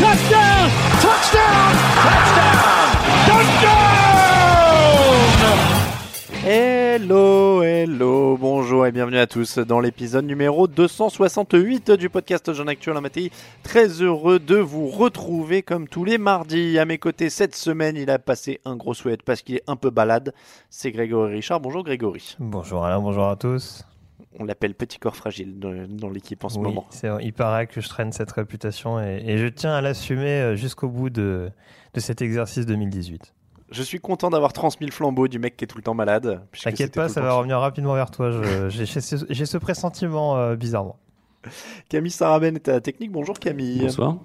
Touchdown. Touchdown. Touchdown. Touchdown. Hello, hello, bonjour et bienvenue à tous dans l'épisode numéro 268 du podcast Jean Actuel en Matéi. Très heureux de vous retrouver comme tous les mardis. À mes côtés cette semaine, il a passé un gros souhait parce qu'il est un peu balade. C'est Grégory Richard. Bonjour Grégory. Bonjour Alain, bonjour à tous. On l'appelle petit corps fragile dans, dans l'équipe en ce Oui, moment. c'est- il paraît que je traîne cette réputation et, et je tiens à l'assumer euh, jusqu'au bout de, de cet exercice 2018. Je suis content d'avoir transmis le flambeau du mec qui est tout le temps malade. T'inquiète pas, ça va revenir rapidement vers toi. je- J'ai j'ai ce, j'ai ce pressentiment euh, bizarrement. Camille Saraben est à la technique. Bonjour Camille. Bonsoir.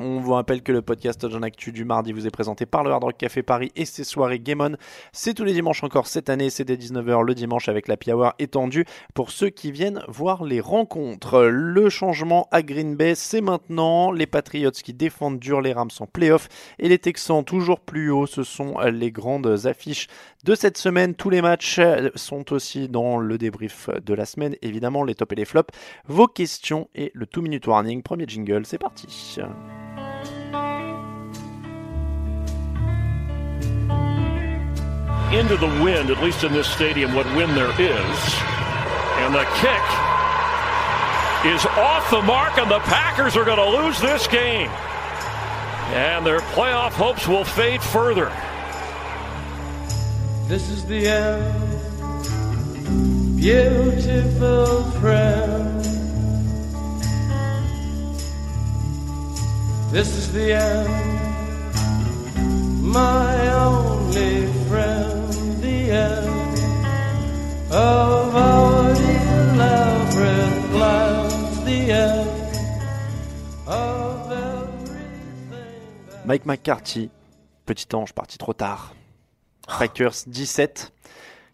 On vous rappelle que le podcast John Actu du mardi vous est présenté par le Hard Rock Café Paris et ses soirées Game On. C'est tous les dimanches encore cette année, c'est dès 19h le dimanche avec la Hour étendue pour ceux qui viennent voir les rencontres. Le changement à Green Bay, c'est maintenant les Patriots qui défendent dur les Rams en playoff et les Texans toujours plus haut. Ce sont les grandes affiches de cette semaine. Tous les matchs sont aussi dans le débrief de la semaine, évidemment les tops et les flops. Vos questions et le 2 minute warning. Premier jingle, c'est parti. into the wind, at least in this stadium, what wind there is. And the kick is off the mark, and the Packers are going to lose this game. And their playoff hopes will fade further. This is the end, beautiful friend. This is the end, my only friend, the end of our elaborate plans, the end of everything. that- Mike McCarthy, petit ange parti trop tard. Packers 17.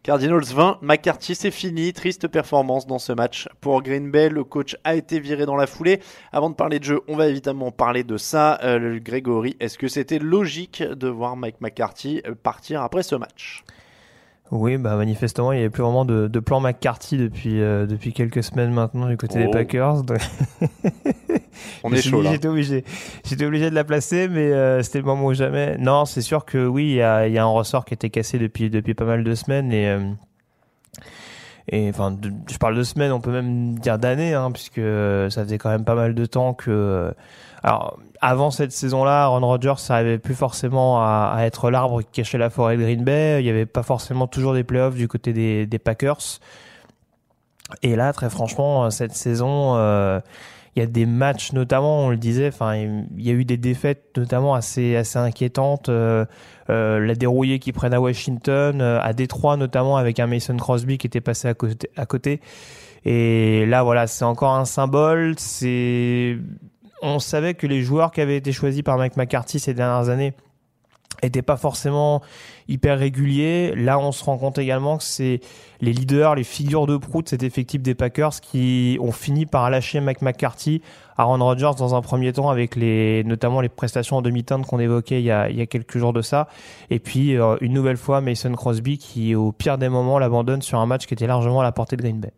Cardinals 20, McCarthy c'est fini, triste performance dans ce match pour Green Bay, le coach a été viré dans la foulée. Avant de parler de jeu, on va évidemment parler de ça. Euh, Grégory, est-ce que c'était logique de voir Mike McCarthy euh, partir après ce match? Oui, bah manifestement, il n'y avait plus vraiment de, de plan McCarthy depuis, euh, depuis quelques semaines maintenant du côté Oh. des Packers. donc- On est chaud là. J'étais obligé, j'étais obligé de la placer, mais euh, c'était le moment ou jamais. Non, c'est sûr que oui, il y a, il y a un ressort qui était cassé depuis depuis pas mal de semaines et euh, et enfin, de- je parle de semaines, on peut même dire d'années, hein, puisque ça faisait quand même pas mal de temps que. Alors, avant cette saison-là, Aaron Rodgers n'arrivait plus forcément à, être l'arbre qui cachait la forêt de Green Bay. Il n'y avait pas forcément toujours des playoffs du côté des, Packers. Et là, très franchement, cette saison, euh, il y a des matchs notamment, on le disait, enfin, il y a eu des défaites notamment assez assez inquiétantes. euh, euh, la dérouillée qu'ils prennent à Washington, à Détroit notamment avec un Mason Crosby qui était passé à côté. À côté. Et là, voilà, c'est encore un symbole. C'est, on savait que les joueurs qui avaient été choisis par Mike McCarthy ces dernières années était pas forcément hyper régulier. Là, on se rend compte également que c'est les leaders, les figures de proue de cet effectif des Packers qui ont fini par lâcher Mike McCarthy, Aaron Rodgers dans un premier temps avec notamment les prestations en demi-teinte qu'on évoquait il y, a, il y a quelques jours de ça. Et puis, euh, une nouvelle fois, Mason Crosby qui, au pire des moments, l'abandonne sur un match qui était largement à la portée de Green Bay.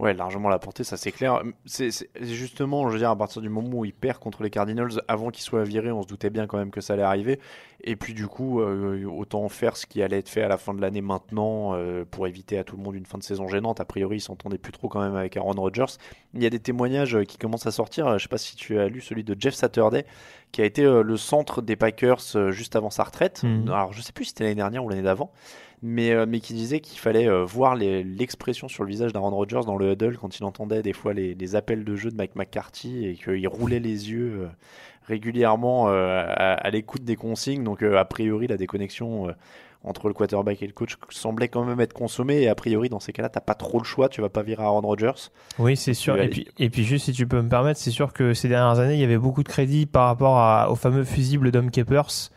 Ouais, largement la portée, ça c'est clair. C'est justement, je veux dire, à partir du moment où il perd contre les Cardinals, avant qu'il soit viré, on se doutait bien quand même que ça allait arriver. Et puis du coup, euh, autant faire ce qui allait être fait à la fin de l'année maintenant euh, pour éviter à tout le monde une fin de saison gênante. A priori, il s'entendait plus trop quand même avec Aaron Rodgers. Il y a des témoignages euh, qui commencent à sortir. Je sais pas si tu as lu celui de Jeff Saturday, qui a été le centre des Packers juste avant sa retraite. Mhm. Alors, je sais plus si c'était l'année dernière ou l'année d'avant mais, euh, mais qui disait qu'il fallait euh, voir l'expression sur le visage d'Aaron Rodgers dans le huddle quand il entendait des fois les, les appels de jeu de Mike McCarthy et qu'il roulait les yeux euh, régulièrement à, à l'écoute des consignes. Donc, a priori, la déconnexion entre le quarterback et le coach semblait quand même être consommée. Et a priori, dans ces cas-là, t'as pas trop le choix. Tu vas pas virer Aaron Rodgers. Oui, c'est sûr. Et puis, et puis juste si tu peux me permettre, c'est sûr que ces dernières années, il y avait beaucoup de crédit par rapport à- au fameux fusible Dom Capers.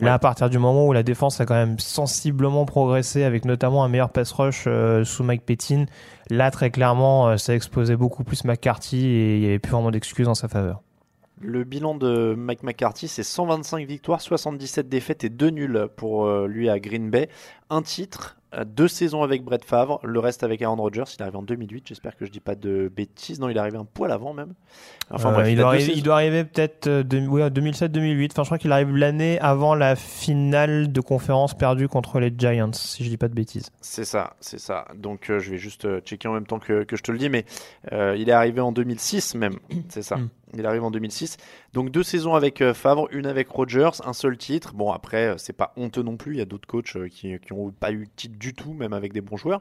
Là, à partir du moment où la défense a quand même sensiblement progressé, avec notamment un meilleur pass rush euh, sous Mike Pettin, là, très clairement, euh, ça exposait beaucoup plus McCarthy et il y avait plus vraiment d'excuses en sa faveur. Le bilan de Mike McCarthy, c'est 125 victoires, 77 défaites et 2 nuls pour euh, lui à Green Bay. Un titre, euh, deux saisons avec Brett Favre, le reste avec Aaron Rodgers. Il est arrivé en 2008, j'espère que je dis pas de bêtises. Non, il est arrivé un poil avant même. Enfin Euh, bref, il, a doit deux arriver, saisons- il doit arriver peut-être euh, de, ouais, 2007-2008. Enfin, je crois qu'il arrive l'année avant la finale de conférence perdue contre les Giants, si je dis pas de bêtises. C'est ça, c'est ça. Donc euh, je vais juste euh, checker en même temps que, que je te le dis, mais euh, il est arrivé en 2006 même, c'est ça. Il arrive en 2006. Donc deux saisons avec euh, Favre, une avec Rodgers, un seul titre. Bon après, euh, c'est pas honteux non plus. Il y a d'autres coachs euh, qui, qui ont pas eu de titre du tout, même avec des bons joueurs.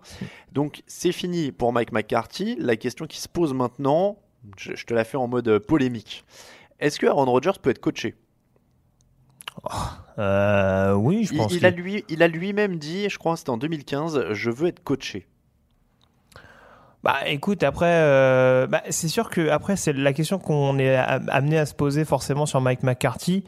Donc c'est fini pour Mike McCarthy. La question qui se pose maintenant, je, je te la fais en mode polémique. Est-ce que Aaron Rodgers peut être coaché? Euh, oui, je pense. il a lui, il a lui-même dit, je crois que c'était en 2015, je veux être coaché. Bah écoute, après, euh, bah, c'est sûr que après c'est la question qu'on est amené à se poser forcément sur Mike McCarthy.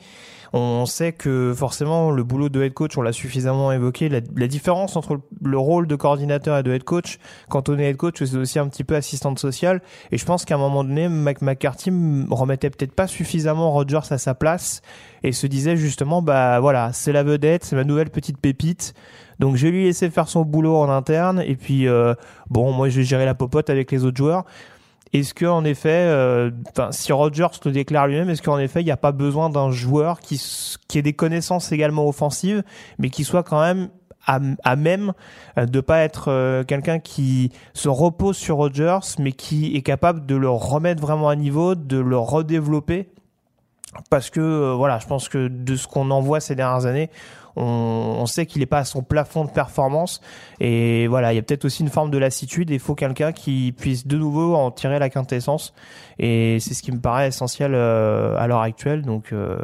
On sait que forcément le boulot de head coach, on l'a suffisamment évoqué, la, la différence entre le, le rôle de coordinateur et de head coach, quand on est head coach, c'est aussi un petit peu assistante sociale. Et je pense qu'à un moment donné, Mike McCarthy remettait peut-être pas suffisamment Rodgers à sa place et se disait justement, bah voilà, c'est la vedette, c'est ma nouvelle petite pépite. Donc je vais lui laisser faire son boulot en interne et puis euh, bon, moi je vais gérer la popote avec les autres joueurs. Est-ce que en effet, euh, si Rodgers le déclare lui-même, est-ce qu'en effet il n'y a pas besoin d'un joueur qui qui ait des connaissances également offensives, mais qui soit quand même à, à même euh, de pas être euh, quelqu'un qui se repose sur Rodgers, mais qui est capable de le remettre vraiment à niveau, de le redévelopper? Parce que euh, voilà, je pense que de ce qu'on en voit ces dernières années, on, on sait qu'il n'est pas à son plafond de performance et voilà, il y a peut-être aussi une forme de lassitude. et Il faut quelqu'un qui puisse de nouveau en tirer la quintessence et c'est ce qui me paraît essentiel euh, à l'heure actuelle. Donc euh,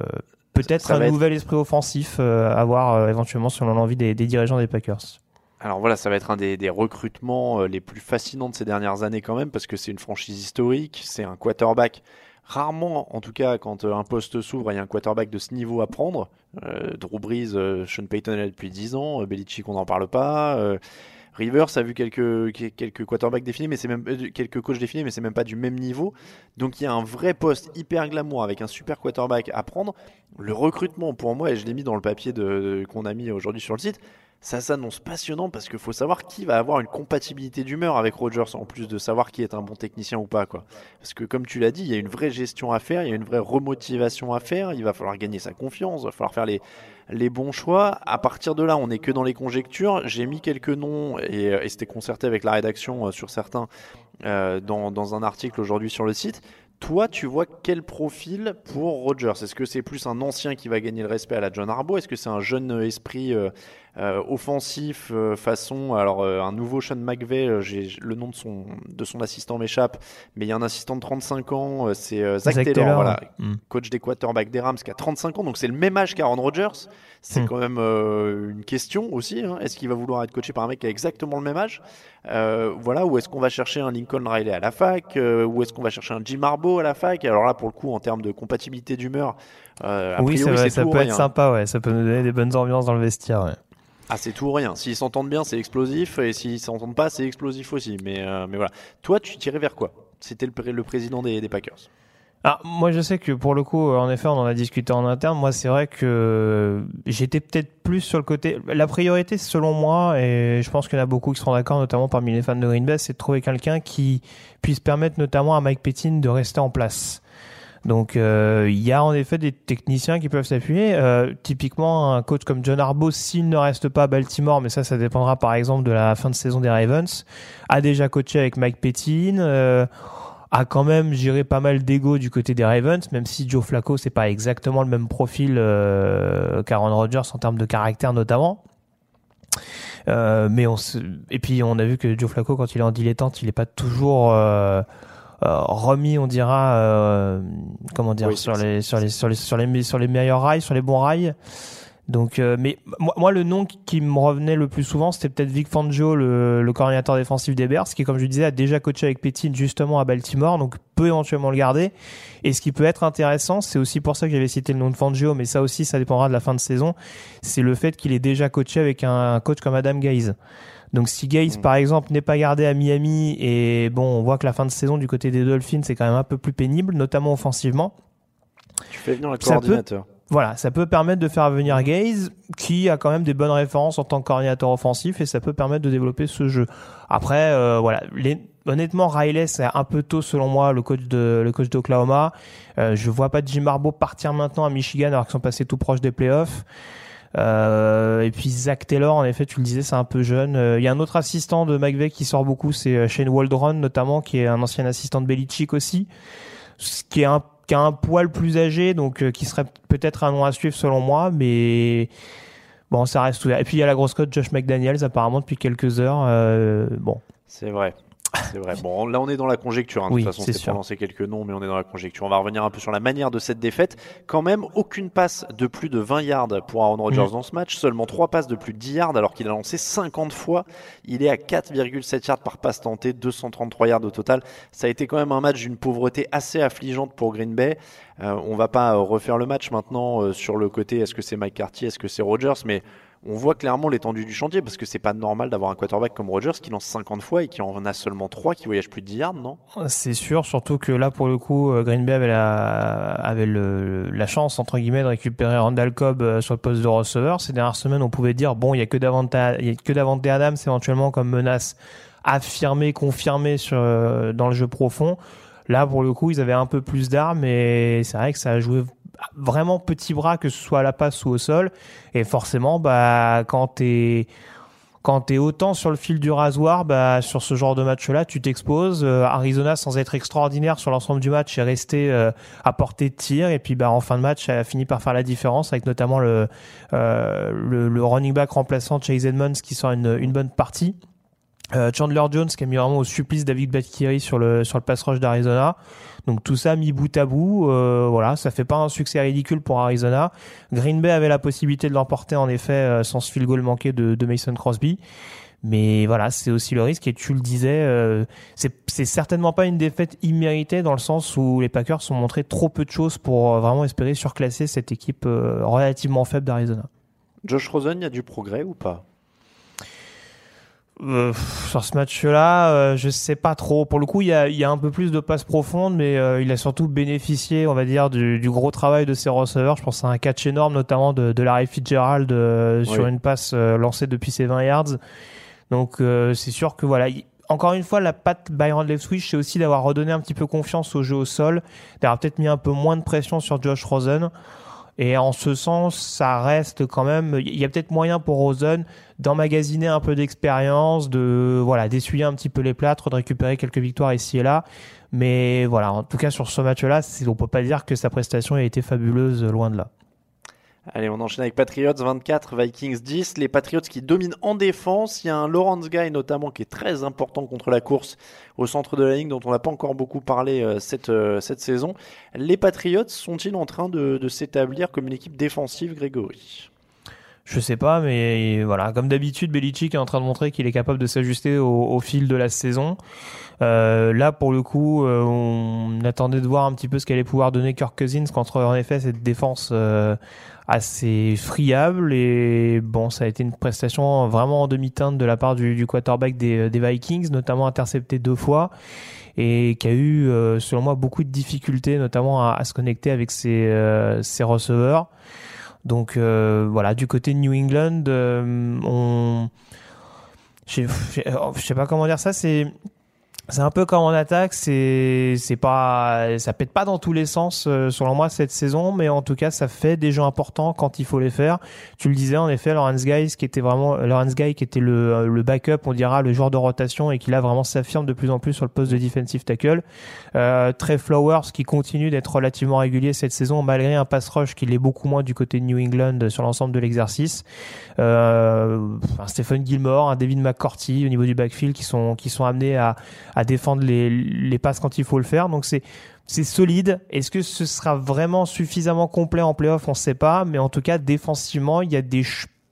peut-être un être- nouvel esprit offensif euh, à voir éventuellement selon l'envie des, des dirigeants des Packers. Alors voilà, ça va être un des, des recrutements les plus fascinants de ces dernières années quand même, parce que c'est une franchise historique, c'est un quarterback. Rarement, en tout cas, quand euh, un poste s'ouvre, il y a un quarterback de ce niveau à prendre. Euh, Drew Brees, euh, Sean Payton est là depuis 10 ans, Belichick, on n'en parle pas. Rivers a vu quelques, quelques quarterbacks définis, mais c'est même quelques coachs définis, mais c'est même pas du même niveau. Donc il y a un vrai poste hyper glamour avec un super quarterback à prendre. Le recrutement, pour moi, et je l'ai mis dans le papier qu'on a mis aujourd'hui sur le site, ça s'annonce passionnant parce qu'il faut savoir qui va avoir une compatibilité d'humeur avec Rogers, en plus de savoir qui est un bon technicien ou pas. Quoi. Parce que comme tu l'as dit, il y a une vraie gestion à faire, il y a une vraie remotivation à faire, il va falloir gagner sa confiance, il va falloir faire les, les bons choix. À partir de là, on n'est que dans les conjectures. J'ai mis quelques noms et, c'était concerté avec la rédaction euh, sur certains euh, dans, dans un article aujourd'hui sur le site. Toi, tu vois quel profil pour Rogers? Est-ce que c'est plus un ancien qui va gagner le respect à la John Harbaugh? Est-ce que c'est un jeune esprit euh, euh, offensif euh, façon alors euh, un nouveau Sean McVay, euh, j'ai le nom de son de son assistant m'échappe, mais il y a un assistant de 35 ans, euh, c'est euh, Zach, Zach Taylor, Taylor, voilà. Mm. coach des quarterbacks des Rams qui a 35 ans, donc c'est le même âge qu'Aaron Rodgers. C'est Hmm. quand même euh, une question aussi. hein. Est-ce qu'il va vouloir être coaché par un mec qui a exactement le même âge? Euh, Voilà, ou est-ce qu'on va chercher un Lincoln Riley à la fac euh, Ou est-ce qu'on va chercher un Jim Harbaugh à la fac? Alors là, pour le coup, en termes de compatibilité d'humeur, euh, oui, priori, ça, c'est ça peut rien. être sympa, ouais. Ça peut nous donner des bonnes ambiances dans le vestiaire. ouais. Ah, c'est tout ou rien. S'ils s'entendent bien, c'est explosif, et s'ils s'entendent pas, c'est explosif aussi. Mais, euh, mais voilà. Toi, tu tirais vers quoi? C'était le, le président des, Packers. Ah, moi, je sais que pour le coup, euh, en effet, on en a discuté en interne. Moi, c'est vrai que j'étais peut-être plus sur le côté. La priorité, selon moi, et je pense qu'il y en a beaucoup qui seront d'accord, notamment parmi les fans de Green Bay, c'est de trouver quelqu'un qui puisse permettre notamment à Mike Pettin de rester en place. Donc, euh, il y a en effet des techniciens qui peuvent s'appuyer. Euh, typiquement, un coach comme John Harbaugh, s'il ne reste pas à Baltimore, mais ça, ça dépendra par exemple de la fin de saison des Ravens, a déjà coaché avec Mike Pettin. euh, a quand même géré pas mal d'ego du côté des Ravens, même si Joe Flacco c'est pas exactement le même profil euh, qu'Aaron Rodgers en termes de caractère notamment. Euh, mais on et puis on a vu que Joe Flacco quand il est en dilettante, il est pas toujours remis, on dira, euh, comment dire, Oui, sur les sur les sur les sur les sur les meilleurs rails, sur les bons rails. Donc, euh, mais moi, moi, le nom qui- me revenait le plus souvent, c'était peut-être Vic Fangio, le, le coordinateur défensif des Bears, qui, comme je disais, a déjà coaché avec Pettin justement à Baltimore, donc peut éventuellement le garder. Et ce qui peut être intéressant, c'est aussi pour ça que j'avais cité le nom de Fangio, mais ça aussi, ça dépendra de la fin de saison, c'est le fait qu'il ait déjà coaché avec un coach comme Adam Gaze. Donc si Gaze, Mm. par exemple, n'est pas gardé à Miami, et bon, on voit que la fin de saison du côté des Dolphins, c'est quand même un peu plus pénible, notamment offensivement. Tu fais venir peut- coordinateur. Voilà, ça peut permettre de faire venir Gaze, qui a quand même des bonnes références en tant que coordinateur offensif, et ça peut permettre de développer ce jeu. Après, euh, voilà, les- honnêtement, Riley, c'est un peu tôt selon moi, le coach de le coach d'Oklahoma. Euh, je vois pas Jim Harbaugh partir maintenant à Michigan alors qu'ils sont passés tout proche des playoffs. Euh, et puis Zach Taylor, en effet, tu le disais, c'est un peu jeune. Euh, Il y a un autre assistant de McVeigh qui sort beaucoup, c'est euh, Shane Waldron notamment, qui est un ancien assistant de Belichick aussi, qui est un a un poil plus âgé, donc qui serait peut-être un nom à suivre selon moi, mais bon, ça reste ouvert. Et puis il y a la grosse cote Josh McDaniels apparemment depuis quelques heures. Bon, C'est vrai. C'est vrai. Bon, là, on est dans la conjecture. hein. De Oui, toute façon, c'est pour lancer quelques noms, mais on est dans la conjecture. On va revenir un peu sur la manière de cette défaite. Quand même, aucune passe de plus de 20 yards pour Aaron Rodgers Mm. dans ce match. Seulement 3 passes de plus de 10 yards, alors qu'il a lancé 50 fois. Il est à 4,7 yards par passe tentée, 233 yards au total. Ça a été quand même un match d'une pauvreté assez affligeante pour Green Bay. Euh, on va pas refaire le match maintenant euh, sur le côté est-ce que c'est Mike Cartier, est-ce que c'est Rodgers, mais on voit clairement l'étendue du chantier parce que c'est pas normal d'avoir un quarterback comme Rodgers qui lance 50 fois et qui en a seulement 3 qui voyagent plus de 10 yards, non? C'est sûr, surtout que là pour le coup, euh, Green Bay avait la avait le, la chance entre guillemets de récupérer Randall Cobb euh, sur le poste de receveur. Ces dernières semaines, on pouvait dire bon, il y a que Davante, il y a que Adams éventuellement comme menace affirmée, confirmée sur euh, dans le jeu profond. Là, pour le coup, ils avaient un peu plus d'armes et c'est vrai que ça a joué vraiment petit bras, que ce soit à la passe ou au sol. Et forcément, bah, quand t'es quand t'es autant sur le fil du rasoir, bah, sur ce genre de match-là, tu t'exposes. Euh, Arizona, sans être extraordinaire sur l'ensemble du match, est resté euh, à portée de tir. Et puis, bah, en fin de match, ça a fini par faire la différence avec notamment le, euh, le, le running back remplaçant Chase Edmonds qui sort une, une bonne partie. Euh, Chandler Jones qui a mis vraiment au supplice David Batkiri sur le sur le pass rush d'Arizona. Donc tout ça mis bout à bout, euh, voilà, ça fait pas un succès ridicule pour Arizona. Green Bay avait la possibilité de l'emporter en effet euh, sans ce field goal manqué de, Mason Crosby. Mais voilà, c'est aussi le risque et tu le disais, euh, c'est certainement pas une défaite imméritée dans le sens où les Packers ont montré trop peu de choses pour euh, vraiment espérer surclasser cette équipe relativement faible d'Arizona. Josh Rosen, il y a du progrès ou pas? Euh, sur ce match-là, euh, je sais pas trop. Pour le coup, il y a, y a un peu plus de passes profondes, mais euh, il a surtout bénéficié, on va dire, du, du gros travail de ses receveurs. Je pense à un catch énorme, notamment de, de Larry Fitzgerald euh, sur Oui. une passe euh, lancée depuis ses 20 yards. Donc euh, c'est sûr que voilà. il- encore une fois, la patte Byron Leftwich, c'est aussi d'avoir redonné un petit peu confiance au jeu au sol, d'avoir peut-être mis un peu moins de pression sur Josh Rosen. Et en ce sens, ça reste quand même. Il y a peut-être moyen pour Rosen d'emmagasiner un peu d'expérience, de voilà, d'essuyer un petit peu les plâtres, de récupérer quelques victoires ici et là. Mais voilà, en tout cas sur ce match-là, on peut pas dire que sa prestation a été fabuleuse, loin de là. Allez, on enchaîne avec Patriots 24, Vikings 10. Les Patriots qui dominent en défense. Il y a un Lawrence Guy notamment qui est très important contre la course au centre de la ligne dont on n'a pas encore beaucoup parlé euh, cette, euh, cette saison. Les Patriots sont-ils en train de, s'établir comme une équipe défensive, Grégory? Je sais pas, mais voilà, comme d'habitude, Belichick est en train de montrer qu'il est capable de s'ajuster au, fil de la saison. Euh, là, pour le coup, on attendait de voir un petit peu ce qu'allait pouvoir donner Kirk Cousins contre, en effet, cette défense assez friable. Et bon, ça a été une prestation vraiment en demi-teinte de la part du, du quarterback des, des, Vikings, notamment intercepté deux fois et qui a eu, euh, selon moi, beaucoup de difficultés, notamment à, à se connecter avec ses, euh, ses receveurs. Donc voilà, du côté de New England, on je sais pas comment dire ça, c'est c'est un peu comme en attaque, c'est c'est pas ça pète pas dans tous les sens euh, selon moi cette saison, mais en tout cas ça fait des jeux importants quand il faut les faire. Tu le disais en effet, Lawrence Guy qui était vraiment Lawrence Guy qui était le le backup, on dira le joueur de rotation et qui là vraiment s'affirme de plus en plus sur le poste de defensive tackle. Euh, Trey Flowers qui continue d'être relativement régulier cette saison malgré un pass rush qui l'est beaucoup moins du côté de New England sur l'ensemble de l'exercice. Euh, Stephen Gilmore, un David McCourty au niveau du backfield qui sont qui sont amenés à à défendre les, les passes quand il faut le faire. Donc c'est c'est solide. Est-ce que ce sera vraiment suffisamment complet en playoff? On ne sait pas, mais en tout cas défensivement, il y a des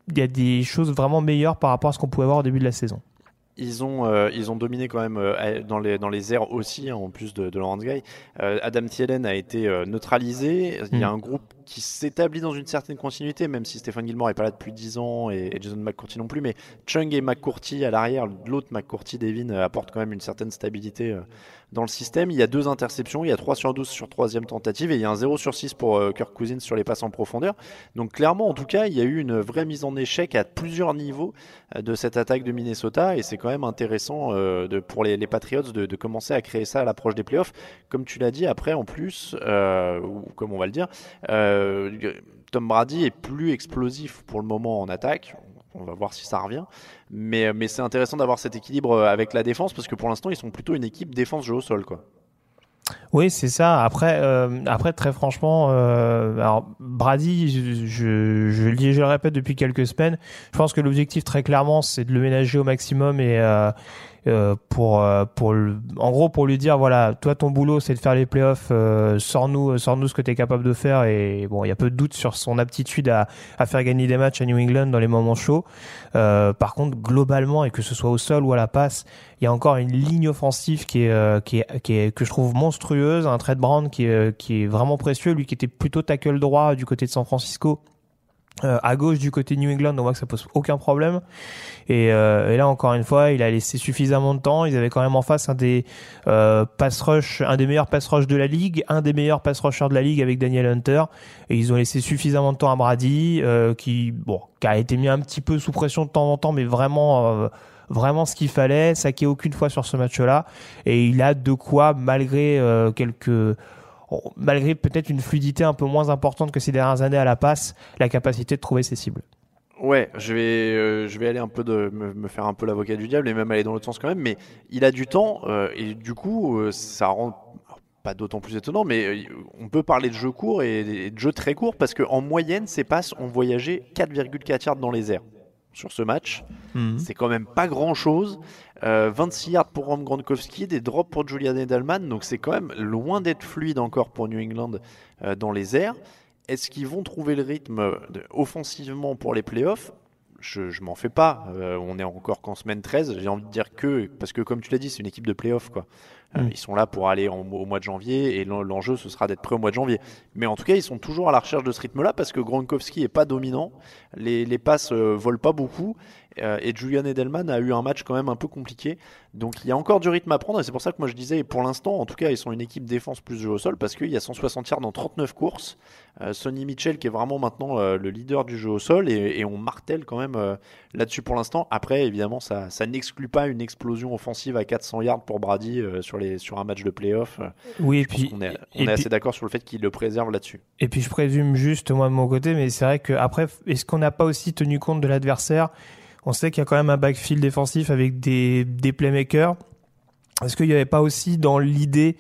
il y a des choses vraiment meilleures par rapport à ce qu'on pouvait avoir au début de la saison. Ils ont, euh, ils ont dominé quand même euh, dans, les, dans les airs aussi, hein, en plus de, de Laurence Guy. Euh, Adam Thielen a été neutralisé. Il y a un groupe qui s'établit dans une certaine continuité, même si Stéphane Gilmore n'est pas là depuis 10 ans et, Jason McCourty non plus. Mais Chung et McCourty à l'arrière, l'autre McCourty, Devin, apporte quand même une certaine stabilité dans le système. Il y a deux interceptions, il y a 3 sur 12 sur troisième tentative et il y a un 0 sur 6 pour euh, Kirk Cousins sur les passes en profondeur. Donc clairement, en tout cas, il y a eu une vraie mise en échec à plusieurs niveaux euh, de cette attaque de Minnesota et c'est quand même intéressant euh, pour les, Patriots de, commencer à créer ça à l'approche des playoffs. Comme tu l'as dit, après, en plus, euh, ou comme on va le dire, euh, Tom Brady est plus explosif pour le moment en attaque. On va voir si ça revient. Mais, c'est intéressant d'avoir cet équilibre avec la défense parce que pour l'instant, ils sont plutôt une équipe défense-jeu au sol. Oui, c'est ça. Après, euh, après très franchement, euh, Brady, je, le je le répète depuis quelques semaines. Je pense que l'objectif très clairement, c'est de le ménager au maximum et euh, euh, pour pour le, en gros pour lui dire voilà, toi ton boulot c'est de faire les playoffs, euh, sors-nous sors-nous ce que tu es capable de faire et bon, il y a peu de doute sur son aptitude à, à faire gagner des matchs à New England dans les moments chauds. Euh, par contre, globalement et que ce soit au sol ou à la passe, il y a encore une ligne offensive qui est qui est, qui est que je trouve monstrueuse, un Trade Brand qui est qui est vraiment précieux, lui qui était plutôt tackle droit du côté de San Francisco. Euh, à gauche du côté New England, on voit que ça pose aucun problème. Et, euh, et, là encore une fois, il a laissé suffisamment de temps. Ils avaient quand même en face un des euh, pass rush, un des meilleurs pass rush de la ligue, un des meilleurs pass rushers de la ligue avec Daniel Hunter. Et ils ont laissé suffisamment de temps à Brady, euh, qui bon, qui a été mis un petit peu sous pression de temps en temps, mais vraiment. Euh, vraiment ce qu'il fallait, saqué aucune fois sur ce match-là, et il a de quoi, malgré quelques malgré peut-être une fluidité un peu moins importante que ces dernières années à la passe, la capacité de trouver ses cibles. Ouais, je vais, euh, je vais aller un peu de me, faire un peu l'avocat du diable et même aller dans l'autre sens quand même, mais il a du temps euh, et du coup euh, ça rend pas d'autant plus étonnant, mais on peut parler de jeu court et de jeu très court parce qu'en moyenne, ces passes ont voyagé 4,4 yards dans les airs sur ce match. Mmh. C'est quand même pas grand chose. Euh, 26 yards pour Rom Gronkowski, des drops pour Julian Edelman, donc c'est quand même loin d'être fluide encore pour New England euh, dans les airs. Est-ce qu'ils vont trouver le rythme de, offensivement pour les playoffs? Je, je m'en fais pas. Euh, on est encore qu'en semaine 13. J'ai envie de dire que, parce que comme tu l'as dit, c'est une équipe de playoffs. Quoi. Euh, mm. Ils sont là pour aller en, au mois de janvier et l'enjeu, ce sera d'être prêt au mois de janvier. Mais en tout cas, ils sont toujours à la recherche de ce rythme-là parce que Gronkowski est pas dominant. Les, les passes euh, volent pas beaucoup. Euh, et Julian Edelman a eu un match quand même un peu compliqué. Donc il y a encore du rythme à prendre et c'est pour ça que moi je disais, pour l'instant, en tout cas, ils sont une équipe défense plus jeu au sol parce qu'il y a 160 yards dans 39 courses. Euh, Sonny Mitchell qui est vraiment maintenant euh, le leader du jeu au sol et, et on martèle quand même euh, là-dessus pour l'instant. Après, évidemment, ça, ça n'exclut pas une explosion offensive à 400 yards pour Brady sur, les, sur un match de playoff. Oui, et puis on est, on est assez d'accord sur le fait qu'il le préserve là-dessus. Et puis je présume juste moi de mon côté, mais c'est vrai que après, est-ce qu'on n'a pas aussi tenu compte de l'adversaire? On sait qu'il y a quand même un backfield défensif avec des, des playmakers. Est-ce qu'il n'y avait pas aussi dans l'idée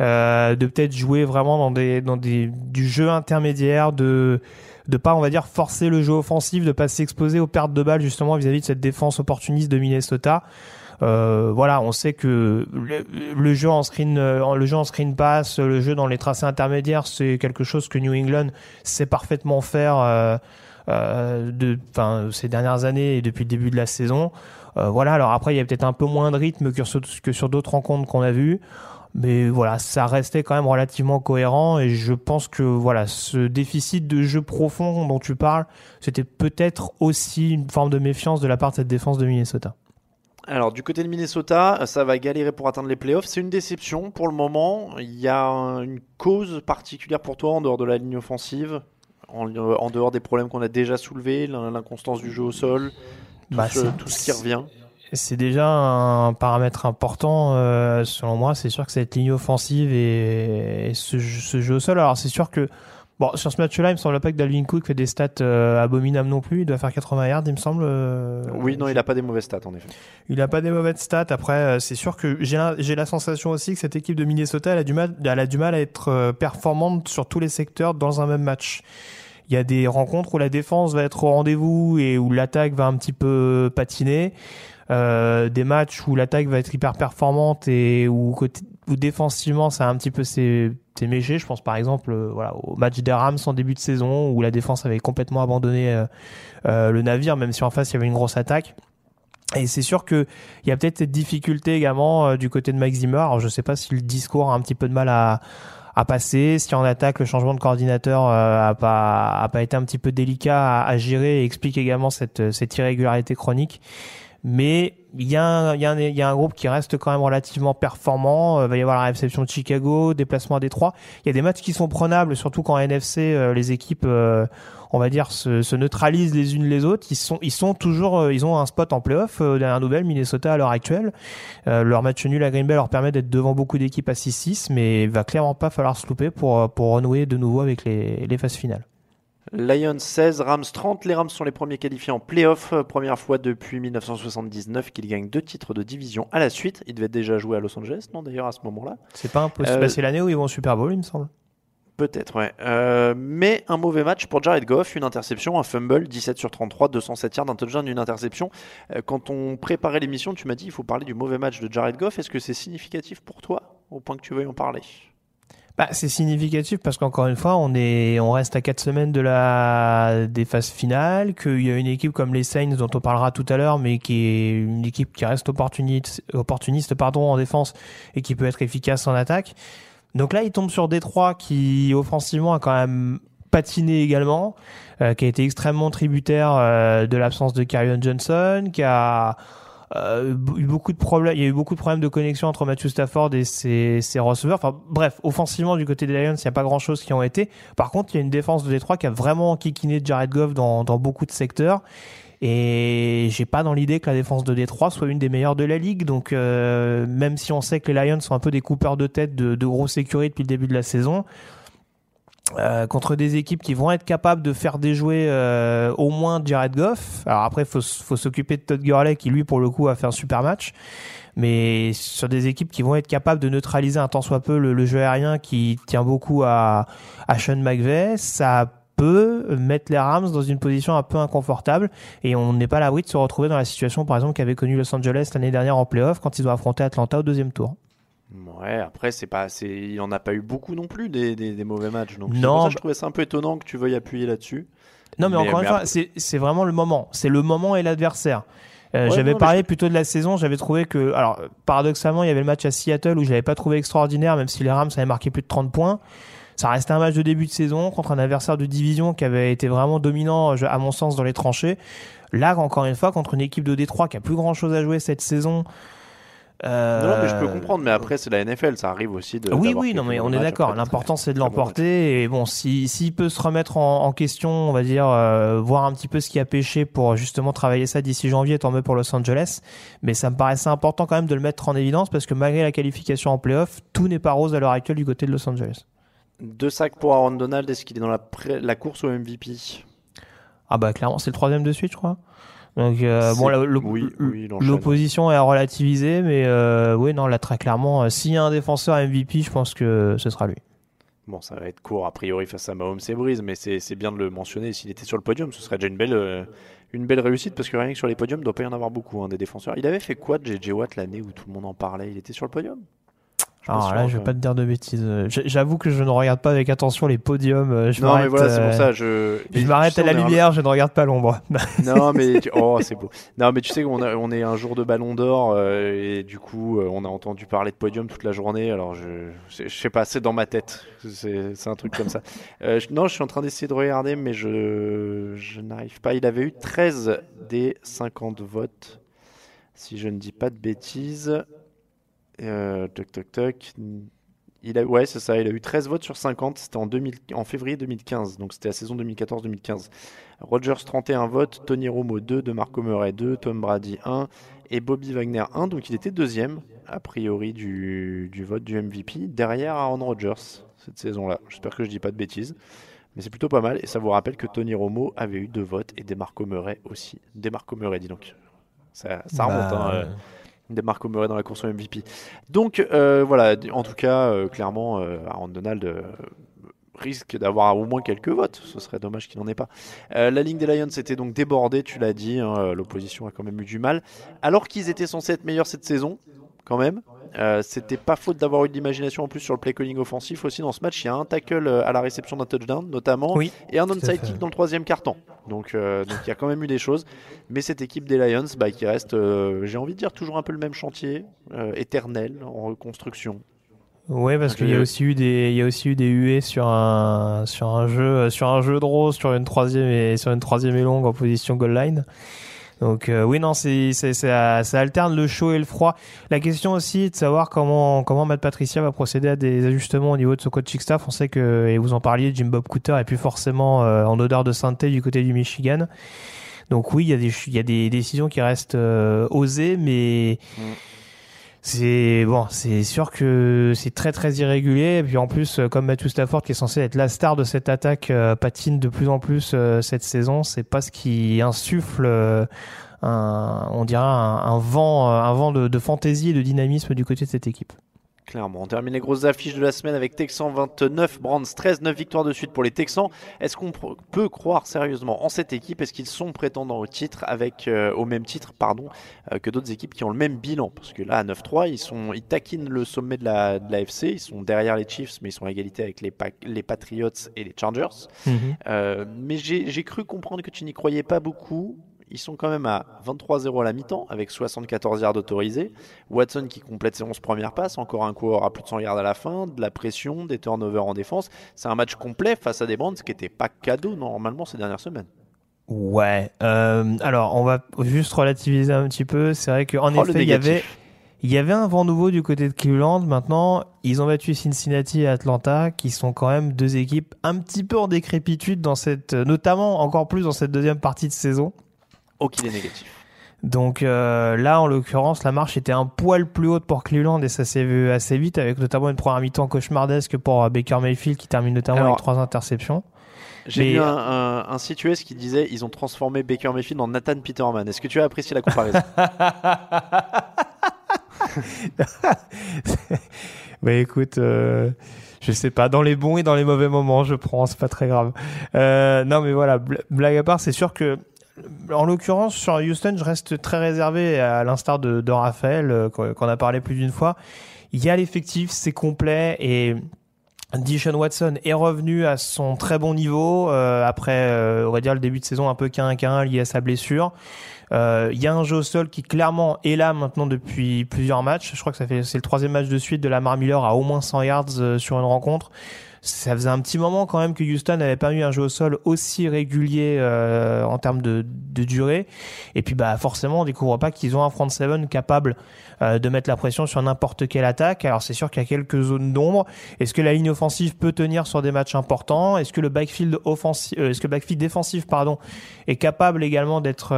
euh, de peut-être jouer vraiment dans des dans des du jeu intermédiaire de de pas on va dire forcer le jeu offensif de pas s'exposer aux pertes de balles justement vis-à-vis de cette défense opportuniste de Minnesota? Euh, voilà on sait que le, le, jeu en screen euh, le jeu en screen pass le jeu dans les tracés intermédiaires c'est quelque chose que New England sait parfaitement faire euh, de enfin ces dernières années et depuis le début de la saison euh, voilà alors après il y a peut-être un peu moins de rythme que sur, que sur d'autres rencontres qu'on a vues mais voilà, ça restait quand même relativement cohérent et je pense que voilà, ce déficit de jeu profond dont tu parles, c'était peut-être aussi une forme de méfiance de la part de cette défense de Minnesota. Alors du côté de Minnesota, ça va galérer pour atteindre les playoffs. C'est une déception pour le moment. Il y a une cause particulière pour toi en dehors de la ligne offensive, en, en dehors des problèmes qu'on a déjà soulevés, l'inconstance du jeu au sol, tout, Bah, ce, tout ce qui revient. C'est déjà un paramètre important euh, selon moi. C'est sûr que cette ligne offensive et, et ce, jeu- ce jeu au sol. Alors c'est sûr que bon sur ce match-là, il me semble pas que Dalvin Cook fait des stats euh, abominables non plus. Il doit faire 80 yards, il me semble. euh, Oui, non, il n'a pas des mauvaises stats en effet. Il a pas des mauvaises stats. Après, euh, c'est sûr que j'ai la, j'ai la sensation aussi que cette équipe de Minnesota, elle a du mal, elle a du mal à être performante sur tous les secteurs dans un même match. Il y a des rencontres où la défense va être au rendez-vous et où l'attaque va un petit peu patiner. Euh, des matchs où l'attaque va être hyper performante et où, côté, où défensivement ça a un petit peu s'é- s'éméché. Je pense par exemple euh, voilà, au match des Rams en début de saison où la défense avait complètement abandonné euh, euh, le navire, même si en face il y avait une grosse attaque. Et c'est sûr que il y a peut-être cette difficulté également euh, du côté de Mike Zimmer. Alors je sais pas si le discours a un petit peu de mal à à passer, si en attaque le changement de coordinateur a pas a pas été un petit peu délicat à, à gérer et explique également cette cette irrégularité chronique. Mais il y, a un, il, y y a un groupe qui reste quand même relativement performant. Il va y avoir la réception de Chicago, déplacement à Détroit. Il y a des matchs qui sont prenables, surtout quand NFC, euh, les équipes, euh, on va dire, se, se neutralisent les unes les autres. Ils sont, ils sont toujours, euh, ils ont un spot en playoff. Euh, dernière nouvelle, Minnesota à l'heure actuelle. Euh, leur match nul à Green Bay leur permet d'être devant beaucoup d'équipes à 6-6, mais il va clairement pas falloir se louper pour, pour renouer de nouveau avec les, les phases finales. Lions 16, Rams 30. Les Rams sont les premiers qualifiés en playoff. Première fois depuis 1979 qu'ils gagnent deux titres de division à la suite. Ils devaient déjà jouer à Los Angeles, non d'ailleurs à ce moment-là C'est pas impossible. Euh, Bah, c'est l'année où ils vont au Super Bowl, il me semble. Peut-être, ouais. Euh, mais un mauvais match pour Jared Goff, une interception, un fumble, 17 sur 33, 207 yards, un touchdown, une interception. Euh, quand on préparait l'émission, tu m'as dit il faut parler du mauvais match de Jared Goff. Est-ce que c'est significatif pour toi, au point que tu veuilles en parler? Bah, c'est significatif parce qu'encore une fois, on est, on reste à quatre semaines de la des phases finales, qu'il y a une équipe comme les Saints dont on parlera tout à l'heure, mais qui est une équipe qui reste opportuniste, opportuniste pardon en défense et qui peut être efficace en attaque. Donc là, il tombe sur Détroit qui offensivement a quand même patiné également, euh, qui a été extrêmement tributaire euh, de l'absence de Carrion Johnson, qui a euh, eu beaucoup de problèmes. Il y a eu beaucoup de problèmes de connexion entre Matthew Stafford et ses, ses receveurs. Enfin, bref, offensivement du côté des Lions, il n'y a pas grand chose qui ont été. Par contre, il y a une défense de Détroit qui a vraiment kikiné Jared Goff dans, dans beaucoup de secteurs. Et j'ai pas dans l'idée que la défense de Détroit soit une des meilleures de la ligue. Donc, euh, même si on sait que les Lions sont un peu des coupeurs de tête de, de grosses sécurités depuis le début de la saison, euh, contre des équipes qui vont être capables de faire déjouer euh, au moins Jared Goff. Alors après, faut faut s'occuper de Todd Gurley qui lui pour le coup a fait un super match. Mais sur des équipes qui vont être capables de neutraliser un tant soit peu le, le jeu aérien qui tient beaucoup à, à Sean McVay, ça peut mettre les Rams dans une position un peu inconfortable et on n'est pas à l'abri de se retrouver dans la situation par exemple qu'avait connu Los Angeles l'année dernière en playoff quand ils ont affronté Atlanta au deuxième tour. Ouais, après, c'est pas, c'est, il n'y en a pas eu beaucoup non plus des, des, des mauvais matchs. Donc, Non, pour ça je trouvais ça un peu étonnant que tu veuilles appuyer là-dessus. Non, mais, Mais- encore mais une fois, après- c'est c'est vraiment le moment. C'est le moment et l'adversaire. Euh, Ouais, j'avais non, mais parlé plutôt de la saison. J'avais trouvé que, alors, paradoxalement, il y avait le match à Seattle où je l'avais pas trouvé extraordinaire, même si les Rams avaient marqué plus de 30 points. Ça restait un match de début de saison contre un adversaire de division qui avait été vraiment dominant, à mon sens, dans les tranchées. Là, encore une fois, contre une équipe de Détroit qui a plus grand chose à jouer cette saison. Euh, Non, mais je peux comprendre, mais après, c'est la NFL, ça arrive aussi de. oui, oui, non, mais on est d'accord. L'important, c'est de l'emporter. Et bon, si s'il peut se remettre en, en question, on va dire, euh, voir un petit peu ce qui a pêché pour justement travailler ça d'ici janvier, tant mieux pour Los Angeles. Mais ça me paraissait important quand même de le mettre en évidence parce que malgré la qualification en playoff, tout n'est pas rose à l'heure actuelle du côté de Los Angeles. Deux sacs pour Aaron Donald, est-ce qu'il est dans la, pré- la course au MVP Ah bah clairement, c'est le troisième de suite, je crois. Donc euh, bon, oui, oui, l'opposition est à relativiser, mais euh, oui, non, là très clairement, euh, s'il y a un défenseur MVP, je pense que ce sera lui. Bon, ça va être court a priori face à Mahomes et Breeze, mais c'est bien de le mentionner. S'il était sur le podium, ce serait déjà une belle, euh, une belle réussite parce que rien que sur les podiums, il doit pas y en avoir beaucoup hein, des défenseurs. Il avait fait quoi de JJ Watt l'année où tout le monde en parlait? Il était sur le podium? Je Alors sûr, là, je euh. vais pas te dire de bêtises. Euh, J'avoue que je ne regarde pas avec attention les podiums. euh, Je Non, mais m'arrête, voilà, c'est euh, pour ça. Je, m'arrête à la un- lumière, je ne regarde pas l'ombre. Non, mais tu- oh, c'est beau. Non, mais tu sais qu'on on est un jour de Ballon d'Or euh, et du coup, euh, on a entendu parler de podium toute la journée. Alors, je, je, sais pas, c'est dans ma tête. C'est c'est un truc comme ça. Euh, je- non, je suis en train d'essayer de regarder, mais je, je n'arrive pas. Il avait eu 13 des 50 votes, si je ne dis pas de bêtises. Euh, toc, toc, toc. Il a, ouais, c'est ça. Il a eu 13 votes sur 50. C'était en, 2000 en février 2015. Donc, c'était la saison 2014-2015. Rogers 31 votes, Tony Romo 2, de Marco Murray 2, Tom Brady 1 et Bobby Wagner 1. Donc il était deuxième, a priori, du, du vote du MVP, derrière Aaron Rodgers cette saison-là. J'espère que je dis pas de bêtises. Mais c'est plutôt pas mal. Et ça vous rappelle que Tony Romo avait eu deux votes et Demarco Murray aussi. Demarco Murray, dis donc. Ça, ça remonte, Bah, hein, euh, Demarco Murray dans la course au MVP. Donc euh, voilà, en tout cas, euh, clairement, euh, Aaron Donald risque d'avoir au moins quelques votes. Ce serait dommage qu'il n'en ait pas. La ligne des Lions était donc débordée, tu l'as dit. hein, L'opposition a quand même eu du mal. Alors qu'ils étaient censés être meilleurs cette saison, quand même. Euh, C'était pas faute d'avoir eu de l'imagination en plus sur le play calling offensif aussi dans ce match. Il y a un tackle euh, à la réception d'un touchdown notamment Oui, et un onside kick dans le troisième carton. Donc euh, donc il y a quand même eu des choses. Mais cette équipe des Lions, bah, qui reste, euh, j'ai envie de dire, toujours un peu le même chantier, éternel, en reconstruction. Ouais, parce qu'il y a aussi eu des, il y a aussi eu des huées sur un, sur un jeu, sur un jeu de rose, sur une troisième et sur une troisième et longue en position goal line. Donc euh, oui, non, c'est, c'est, ça, ça alterne le chaud et le froid. La question aussi de savoir comment, comment Matt Patricia va procéder à des ajustements au niveau de son coaching staff. On sait que, et vous en parliez, Jim Bob Cooter est plus forcément euh, en odeur de sainteté du côté du Michigan. Donc oui, il y a des, il y a des décisions qui restent euh, osées, mais Mm. C'est bon, c'est sûr que c'est très très irrégulier. Et puis en plus, euh, comme Matthew Stafford qui est censé être la star de cette attaque euh, patine de plus en plus euh, cette saison, c'est pas ce qui insuffle un, on dirait un, vent, un vent de fantaisie et de dynamisme du côté de cette équipe. Clairement, on termine les grosses affiches de la semaine avec Texans 29, Brands 13, 9 victoires de suite pour les Texans. Est-ce qu'on peut croire sérieusement en cette équipe? Est-ce qu'ils sont prétendants au titre avec euh, au même titre pardon euh, que d'autres équipes qui ont le même bilan? Parce que là à 9-3, ils sont ils taquinent le sommet de la de l'AFC, ils sont derrière les Chiefs mais ils sont à égalité avec les Pa- les Patriots et les Chargers. Euh, mais j'ai cru comprendre que tu n'y croyais pas beaucoup. Ils sont quand même à 23-0 à la mi-temps avec 74 yards autorisés. Watson qui complète ses 11 premières passes, encore un coureur à plus de 100 yards à la fin, de la pression, des turnovers en défense. C'est un match complet face à des Brands qui n'était pas cadeau normalement ces dernières semaines. Ouais. Euh, alors, on va juste relativiser un petit peu. C'est vrai qu'en Oh, effet, il y avait, il y avait un vent nouveau du côté de Cleveland. Maintenant, ils ont battu Cincinnati et Atlanta, qui sont quand même deux équipes un petit peu en décrépitude dans cette, notamment encore plus dans cette deuxième partie de saison. Qu'il est négatif. Donc euh, là, en l'occurrence, la marche était un poil plus haute pour Cleveland et ça s'est vu assez vite, avec notamment une première mi-temps cauchemardesque pour euh, Baker Mayfield qui termine notamment Alors, avec trois interceptions. J'ai lu un, un, un site US qui disait ils ont transformé Baker Mayfield en Nathan Peterman. Est-ce que tu as apprécié la comparaison? Bah écoute, euh, je sais pas, dans les bons et dans les mauvais moments, je prends, c'est pas très grave. Euh, non mais voilà, bl- blague à part, c'est sûr que en l'occurrence sur Houston, je reste très réservé à l'instar de, Raphaël euh, qu'on a parlé plus d'une fois. Il y a l'effectif, c'est complet et Dishon Watson est revenu à son très bon niveau euh, après, euh, on va dire, le début de saison un peu quin-quin lié à sa blessure. Euh, Il y a un jeu au sol qui clairement est là maintenant depuis plusieurs matchs. Je crois que ça fait c'est le troisième match de suite de Lamar Miller à au moins 100 yards sur une rencontre. Ça faisait un petit moment quand même que Houston n'avait pas eu un jeu au sol aussi régulier euh, en termes de, durée. Et puis bah forcément on découvre pas qu'ils ont un front seven capable euh, de mettre la pression sur n'importe quelle attaque. Alors c'est sûr qu'il y a quelques zones d'ombre. Est-ce que la ligne offensive peut tenir sur des matchs importants? Est-ce que le backfield offensif, euh, est-ce que le backfield défensif pardon est capable également d'être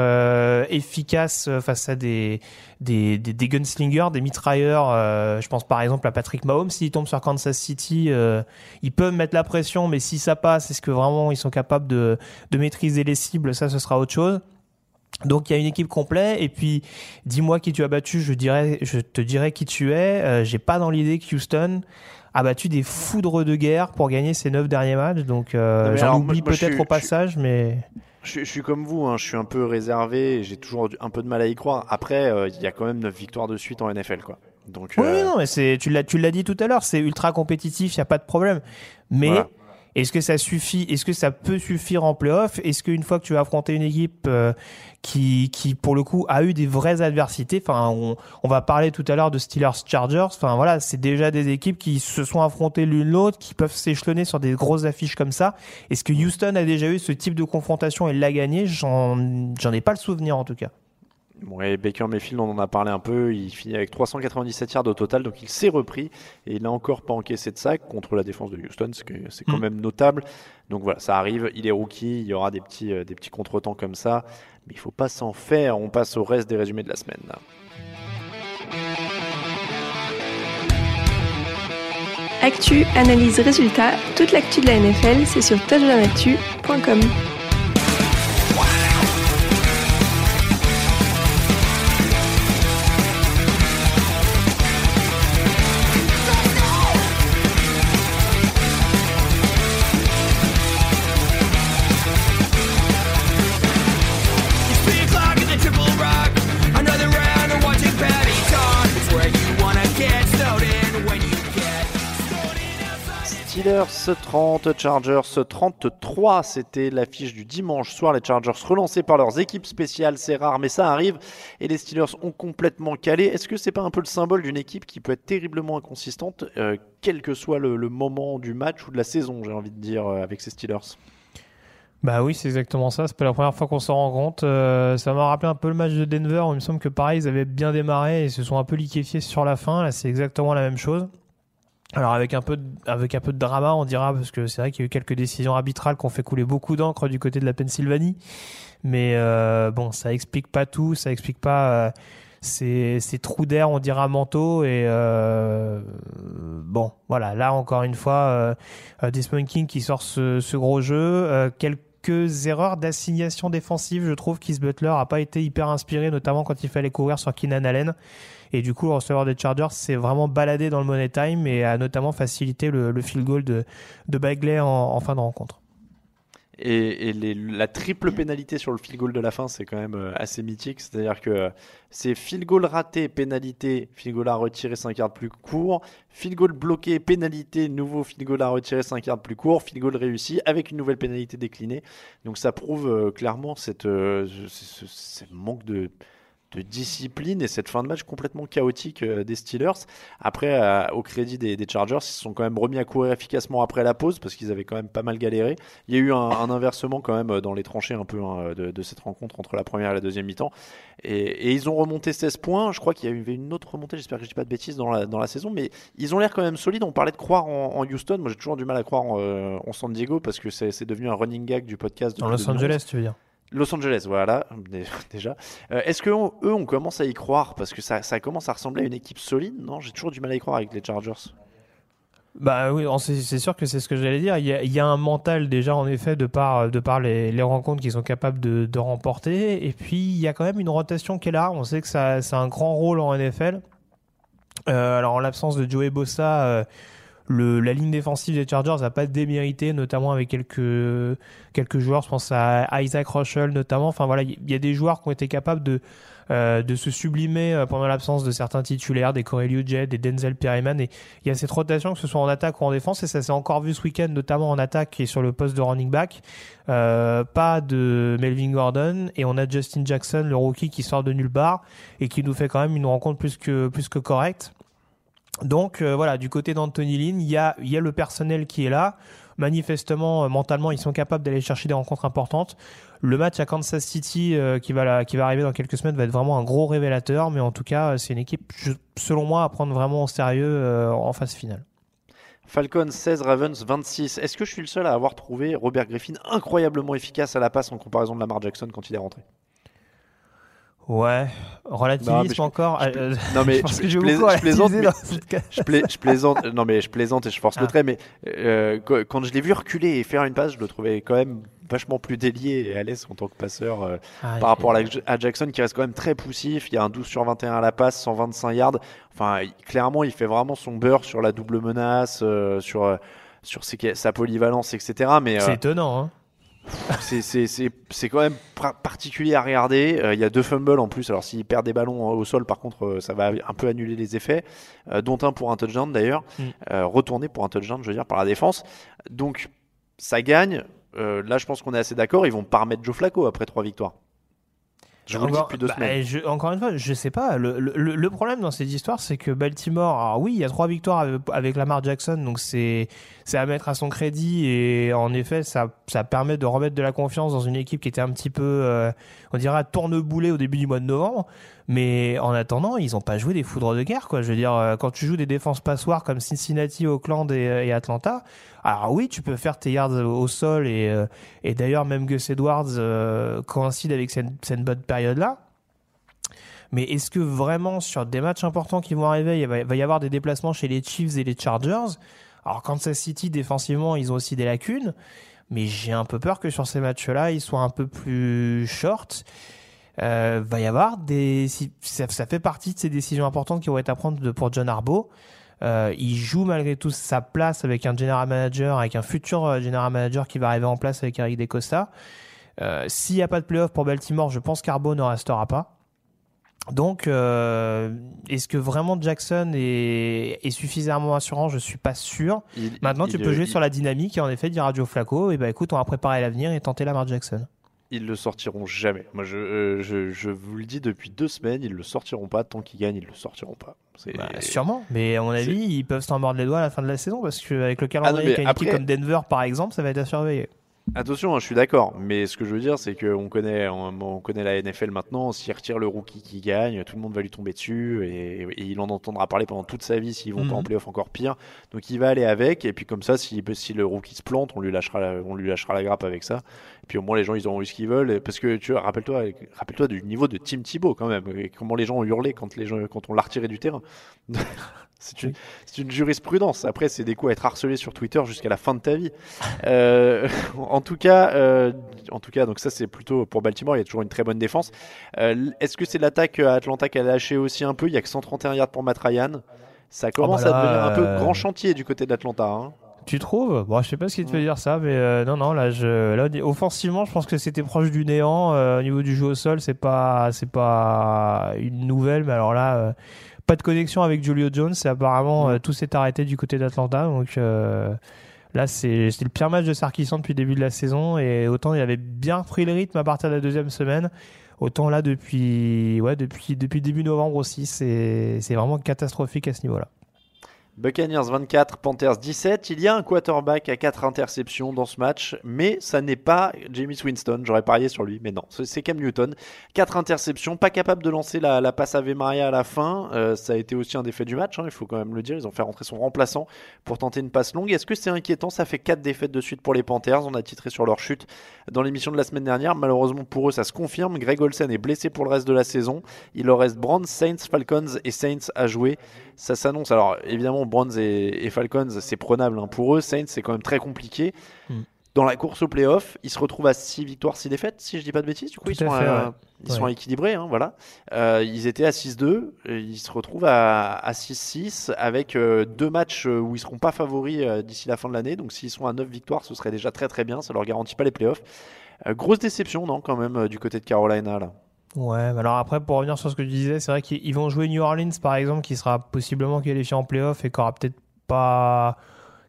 efficace face à des des, des, des gunslingers, des mitrailleurs. euh, je pense par exemple à Patrick Mahomes. S'il tombe sur Kansas City, euh, ils peuvent mettre la pression, mais si ça passe, est-ce que vraiment ils sont capables de, de maîtriser les cibles? Ça, ce sera autre chose. Donc il y a une équipe complète et puis dis-moi qui tu as battu, je dirais, je te dirai qui tu es. Euh, J'ai pas dans l'idée que Houston a battu des foudres de guerre pour gagner ses neuf derniers matchs. Donc euh, j'en oublie peut-être au passage, mais Je, je suis comme vous, hein, je suis un peu réservé, j'ai toujours un peu de mal à y croire. Après, euh, il y a quand même 9 victoires de suite en NFL, quoi. Donc, oui, euh, oui, non, mais c'est tu l'as tu l'as dit tout à l'heure, c'est ultra compétitif, il y a pas de problème. Mais Voilà. Est-ce que ça suffit Est-ce que ça peut suffire en playoff? Est-ce qu'une fois que tu vas affronter une équipe euh, qui qui pour le coup a eu des vraies adversités, enfin on, on va parler tout à l'heure de Steelers Chargers, enfin voilà, c'est déjà des équipes qui se sont affrontées l'une l'autre, qui peuvent s'échelonner sur des grosses affiches comme ça. Est-ce que Houston a déjà eu ce type de confrontation et l'a gagné? J'en ai pas le souvenir en tout cas. Ouais, Baker Mayfield, on en a parlé un peu. Il finit avec 397 yards au total, donc il s'est repris et il n'a encore pas encaissé de sac contre la défense de Houston, c'est quand Mm. même notable. Donc voilà, ça arrive. Il est rookie, il y aura des petits, euh, des petits contretemps comme ça, mais il faut pas s'en faire. On passe au reste des résumés de la semaine. Actu, analyse, résultat, toute l'actu de la NFL, c'est sur touchdownactu.com. Steelers 30, Chargers 33, c'était l'affiche du dimanche soir. Les Chargers relancés par leurs équipes spéciales, c'est rare, mais ça arrive. Et les Steelers ont complètement calé. Est-ce que c'est pas un peu le symbole d'une équipe qui peut être terriblement inconsistante, euh, quel que soit le, le moment du match ou de la saison, j'ai envie de dire, euh, avec ces Steelers? Bah oui, c'est exactement ça. C'est pas la première fois qu'on s'en rend compte. Euh, ça m'a rappelé un peu le match de Denver où il me semble que pareil, ils avaient bien démarré et se sont un peu liquéfiés sur la fin. Là, c'est exactement la même chose. Alors avec un peu de, avec un peu de drama, on dira parce que c'est vrai qu'il y a eu quelques décisions arbitrales qui ont fait couler beaucoup d'encre du côté de la Pennsylvanie. Mais euh, bon, ça explique pas tout, ça explique pas euh, ces, trous d'air, on dira manteau. Et euh, bon, voilà, là encore une fois, euh, euh, Desmond King qui sort ce, gros jeu, quelques erreurs d'assignation défensive. Je trouve qu'Is Butler a pas été hyper inspiré, notamment quand il fallait courir sur Keenan Allen. Et du coup, le receveur des Chargers s'est vraiment baladé dans le money time et a notamment facilité le, le field goal de, de Bagley en, fin de rencontre. Et, la triple pénalité sur le field goal de la fin, c'est quand même euh, assez mythique. C'est-à-dire que euh, c'est field goal raté, pénalité, field goal à retirer 5 yards plus court, field goal bloqué, pénalité, nouveau field goal à retirer 5 yards plus court, field goal réussi avec une nouvelle pénalité déclinée. Donc ça prouve euh, clairement cette, ce, ce- ce manque de, de discipline et cette fin de match complètement chaotique euh, des Steelers. Après, euh, au crédit des, des Chargers, ils se sont quand même remis à courir efficacement après la pause parce qu'ils avaient quand même pas mal galéré. Il y a eu un, un inversement quand même euh, dans les tranchées un peu hein, de, de cette rencontre entre la première et la deuxième mi-temps. Et, et ils ont remonté 16 points. Je crois qu'il y avait une autre remontée, j'espère que je dis pas de bêtises dans la, dans la saison, mais ils ont l'air quand même solides. On parlait de croire en, en Houston. Moi, j'ai toujours du mal à croire en, en San Diego parce que c'est devenu un running gag du podcast. Dans depuis Los 2011. Angeles, tu veux dire Los Angeles, voilà, dé- déjà. Euh, Est-ce que on- on commence à y croire? Parce que ça, commence à ressembler à une équipe solide, non? J'ai toujours du mal à y croire avec les Chargers. Bah oui, c'est sûr que c'est ce que j'allais dire. Il y, a, y a un mental déjà en effet de par les, rencontres qu'ils sont capables de, remporter. Et puis il y a quand même une rotation qui est là. On sait que ça c'est un grand rôle en NFL. Euh, alors en l'absence de Joey Bossa, euh, le, la ligne défensive des Chargers n'a pas démérité, notamment avec quelques joueurs. Je pense à Isaac Russell notamment. Enfin voilà, il y a des joueurs qui ont été capables de euh, se sublimer euh, pendant l'absence de certains titulaires, des Corey Liuget, des Denzel Perryman. Et il y a cette rotation, que ce soit en attaque ou en défense, et ça s'est encore vu ce week-end, notamment en attaque et sur le poste de running back. Euh, pas de Melvin Gordon, et on a Justin Jackson, le rookie, qui sort de nulle part et qui nous fait quand même une rencontre plus que correcte. Donc euh, voilà, du côté d'Anthony Lynn, il y a, le personnel qui est là. Manifestement, euh, mentalement, ils sont capables d'aller chercher des rencontres importantes. Le match à Kansas City euh, qui, va qui va arriver dans quelques semaines va être vraiment un gros révélateur, mais en tout cas, c'est une équipe, selon moi, à prendre vraiment au sérieux en phase finale. Falcons 16, Ravens 26. Est-ce que je suis le seul à avoir trouvé Robert Griffin incroyablement efficace à la passe en comparaison de Lamar Jackson quand il est rentré? Ouais, relativisme Non, mais je- encore. je- non mais je pense que plaisante, mais- je. Non mais je plaisante et je force Ah. le trait. Mais euh, quand- je l'ai vu reculer et faire une passe, je le trouvais quand même vachement plus délié et à l'aise en tant que passeur euh, Ah, par rapport à, Jackson qui reste quand même très poussif. Il y a un 12 sur 21 à la passe, 125 yards. Enfin, il- clairement, il fait vraiment son beurre sur la double menace, euh, sur sur ses- sa polyvalence, etc. Mais C'est étonnant, hein. C'est- c'est c'est- c'est quand même particulier à regarder. Euh, Il y a deux fumbles en plus. Alors s'il perd des ballons au sol, par contre, euh, ça va un peu annuler les effets. Euh, dont un pour un touchdown d'ailleurs. Mm. Retourné pour un touchdown, je veux dire, par la défense. Donc ça gagne. Là, je pense qu'on est assez d'accord. Ils vont pas remettre Joe Flacco après trois victoires. Je vous le dis Encore- depuis deux bah, semaines. je- encore une fois, je sais pas. Le, le- le problème dans cette histoire, c'est que Baltimore, alors oui, il y a trois victoires avec, avec Lamar Jackson, donc c'est c'est à mettre à son crédit et en effet, ça ça permet de remettre de la confiance dans une équipe qui était un petit peu, euh, on dirait, tourneboulet au début du mois de novembre. Mais en attendant, ils ont pas joué des foudres de guerre, quoi. Je veux dire, euh, quand tu joues des défenses passoires comme Cincinnati, Oakland et, et Atlanta, alors oui, tu peux faire tes yards au sol et, euh, et d'ailleurs même Gus Edwards euh, coïncide avec cette, bonne période-là. Mais est-ce que vraiment sur des matchs importants qui vont arriver, il va y avoir des déplacements chez les Chiefs et les Chargers? Alors Kansas City défensivement, ils ont aussi des lacunes, mais j'ai un peu peur que sur ces matchs-là, ils soient un peu plus short. Euh, va y avoir des, ça, ça fait partie de ces décisions importantes qui vont être à prendre pour John Harbaugh. Euh, il joue malgré tout sa place avec un general manager, avec un futur euh, general manager qui va arriver en place avec Eric DeCosta. Euh, S'il n'y a pas de playoff pour Baltimore, je pense qu'Harbaugh ne restera pas. Donc, euh, est-ce que vraiment Jackson est, est suffisamment assurant? Je suis pas sûr. Il- Maintenant, il- tu peux jouer sur la dynamique et en effet dire à Joe Flacco, et ben écoute, on va préparer l'avenir et tenter Lamar Jackson. Ils le sortiront jamais. Moi, je, euh, je, je vous le dis depuis deux semaines, ils le sortiront pas. Tant qu'ils gagnent, ils le sortiront pas. Bah, sûrement, mais à mon avis, ils peuvent s'en mordre les doigts à la fin de la saison parce qu'avec le Ah non, calendrier une équipe après- comme Denver par exemple, ça va être à surveiller. Attention, hein, je suis d'accord, mais ce que je veux dire, c'est qu'on connaît, on, on connaît la NFL maintenant. S'il retire le rookie qui gagne, tout le monde va lui tomber dessus et, et il en entendra parler pendant toute sa vie s'ils vont pas Mhm. en playoff encore pire. Donc il va aller avec, et puis comme ça, si, si le rookie se plante, on lui lâchera, la, on lui lâchera la grappe avec ça. Puis au moins les gens, ils auront eu ce qu'ils veulent, parce que tu vois, rappelle-toi, rappelle-toi du niveau de Tim Thibault quand même, et comment les gens ont hurlé quand les gens, quand on l'a retiré du terrain. C'est une, c'est une jurisprudence. Après, c'est des coups à être harcelé sur Twitter jusqu'à la fin de ta vie. Euh, en tout cas, euh, en tout cas, donc ça c'est plutôt pour Baltimore. Il y a toujours une très bonne défense. Euh, Est-ce que c'est l'attaque à Atlanta qui a lâché aussi un peu? Il y a que 131 yards pour Matt Ryan. Ça commence bah là, à devenir un peu grand chantier du côté d'Atlanta. hein. Tu trouves Bon, je sais pas ce qui te fait dire ça, mais euh, non, non, là, je, là, offensivement, je pense que c'était proche du néant. Euh, au niveau du jeu au sol, c'est pas, c'est pas une nouvelle, mais alors là, euh, pas de connexion avec Julio Jones. Et apparemment, tout s'est arrêté du côté d'Atlanta, donc. Là, c'est le pire match de Sarkisian depuis le début de la saison. Et autant il avait bien pris le rythme à partir de la deuxième semaine, autant là, depuis, ouais, depuis, depuis début novembre aussi, c'est vraiment catastrophique à ce niveau-là. Buccaneers 24, Panthers 17. Il y a un quarterback à 4 interceptions dans ce match, mais ça n'est pas James Winston. J'aurais parié sur lui, mais non, c'est Cam Newton. 4 interceptions, pas capable de lancer la, passe Ave Maria à la fin. Euh, ça a été aussi un défait du match, hein, il faut quand même le dire. Ils ont fait rentrer son remplaçant pour tenter une passe longue. Est-ce que c'est inquiétant? Ça fait 4 défaites de suite pour les Panthers. On a titré sur leur chute dans l'émission de la semaine dernière. Malheureusement pour eux, ça se confirme. Greg Olsen est blessé pour le reste de la saison. Il leur reste Browns, Saints, Falcons et Saints à jouer. Ça s'annonce. Alors évidemment, Browns et, et Falcons, c'est prenable hein. pour eux. Saints, c'est quand même très compliqué. Mm. Dans la course au playoff, ils se retrouvent à 6 victoires, 6 défaites, si je dis pas de bêtises. Du coup, Tout ils sont, fait, à- ouais. ils sont Ouais. équilibrés. hein, voilà. Euh, ils étaient à 6-2. et Ils se retrouvent à, à 6-6 avec euh, deux matchs où ils seront pas favoris euh, d'ici la fin de l'année. Donc s'ils sont à 9 victoires, ce serait déjà très très bien. Ça leur garantit pas les playoffs. Grosse déception, non, quand même, du côté de Carolina. Là. Ouais, mais alors après, pour revenir sur ce que tu disais, c'est vrai qu'ils ils vont jouer New Orleans, par exemple, qui sera possiblement qualifié en playoff et qui aura peut-être pas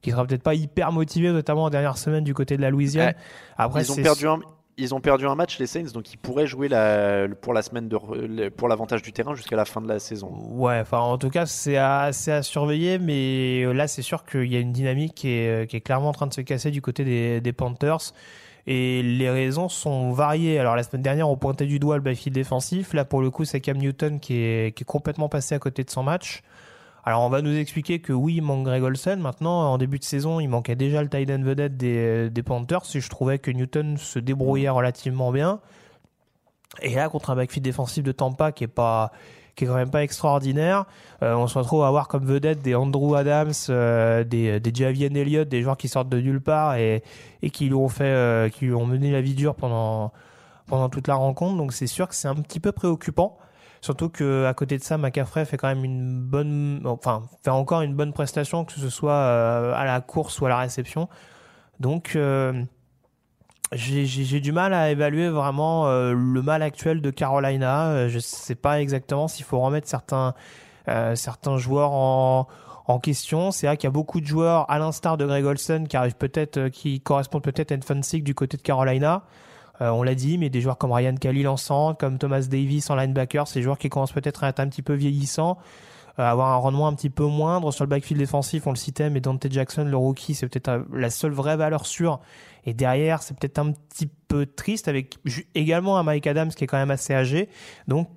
qui sera peut-être pas hyper motivé, notamment en dernière semaine du côté de la Louisiane. Ouais. Après, ils ont perdu un. Ils ont perdu un match les Saints donc ils pourraient jouer la, pour la semaine de pour l'avantage du terrain jusqu'à la fin de la saison. Ouais, enfin en tout cas c'est à, surveiller, mais euh, là c'est sûr qu'il y a une dynamique qui est, qui est clairement en train de se casser du côté des, des Panthers. Et les raisons sont variées. Alors la semaine dernière on pointait du doigt le backfield défensif. Là pour le coup c'est Cam Newton qui est, complètement passé à côté de son match. Alors on va nous expliquer que oui il manque Greg Olsen. Maintenant en début de saison il manquait déjà le tight vedette des, des Panthers. Et je trouvais que Newton se débrouillait relativement bien. Et là, contre un backfield défensif de Tampa qui est pas qui est quand même pas extraordinaire, euh, on se retrouve à avoir comme vedette des Andrew Adams, euh, des, des Javier Elliott, des joueurs qui sortent de nulle part et, et qui lui ont fait, euh, qui ont mené la vie dure pendant pendant toute la rencontre. Donc c'est sûr que c'est un petit peu préoccupant. Surtout que à côté de ça, McCaffrey fait quand même une bonne, enfin fait encore une bonne prestation, que ce soit à la course ou à la réception. Donc j'ai- du mal à évaluer vraiment euh, le mal actuel de Carolina. Euh, je sais pas exactement s'il faut remettre certains euh, certains joueurs en en question. C'est vrai qu'il y a beaucoup de joueurs, à l'instar de Greg Olsen, qui peut-être, euh, qui correspondent peut-être à une fansick du côté de Carolina. Euh, on l'a dit, mais des joueurs comme Ryan Khalil en centre, comme Thomas Davis en linebacker, des joueurs qui commencent peut-être à être un petit peu vieillissants, avoir un rendement un petit peu moindre sur le backfield défensif. On le citait, mais Dante Jackson, le rookie, c'est peut-être euh, la seule vraie valeur sûre. Et derrière, c'est peut-être un petit peu triste avec également un Mike Adams qui est quand même assez âgé. Donc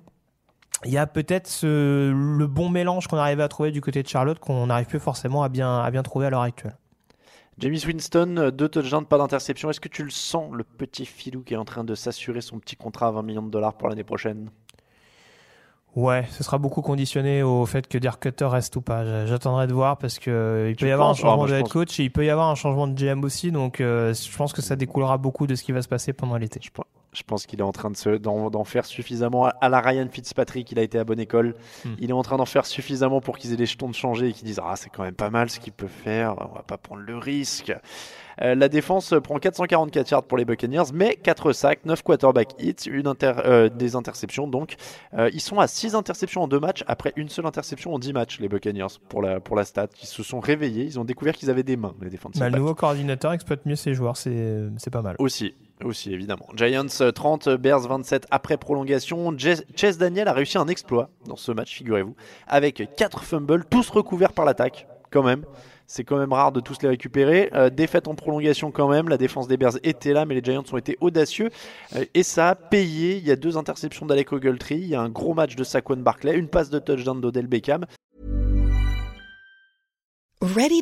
il y a peut-être le bon mélange qu'on arrivait à trouver du côté de Charlotte qu'on n'arrive plus forcément à bien, à bien trouver à l'heure actuelle. James Winston, euh, deux touchdowns, pas d'interception. Est-ce que tu le sens, le petit filou qui est en train de s'assurer son petit contrat à 20 millions de dollars pour l'année prochaine? Ouais, ce sera beaucoup conditionné au fait que Dirk Cutter reste ou pas. J'attendrai de voir parce que euh, il peut Tu y avoir un Ah, changement de head coach et il peut y avoir un changement de GM aussi. Donc, euh, je pense que ça découlera beaucoup de ce qui va se passer pendant l'été. Je, pen- je pense qu'il est en train de se- d'en faire suffisamment à- à la Ryan Fitzpatrick. Il a été à bonne école. Hmm. Il est en train d'en faire suffisamment pour qu'ils aient les jetons de changer et qu'ils disent Ah, c'est quand même pas mal ce qu'il peut faire. On va pas prendre le risque. Euh, la défense prend 444 yards pour les Buccaneers, mais 4 sacs, 9 quarterback hits, une inter- euh, des interceptions. Donc, euh, ils sont à 6 interceptions en deux matchs après une seule interception en 10 matchs, les Buccaneers, pour la, pour la stat. Ils se sont réveillés. Ils ont découvert qu'ils avaient des mains, les défensifs. Bah, le nouveau coordinateur exploite mieux ses joueurs, c'est pas mal. Aussi, aussi évidemment. Giants euh, 30, Bears 27 après prolongation. Chase Daniel a réussi un exploit dans ce match, figurez-vous, avec 4 fumbles, tous recouverts par l'attaque, quand même. C'est quand même rare de tous les récupérer. Euh, défaite en prolongation quand même. La défense des Bears était là, mais les Giants ont été audacieux. Euh, et ça a payé. Il y a deux interceptions d'Alec Ogletree. Il y a un gros match de Saquon Barkley. Une passe de touchdown d'Odell Beckham. Ready?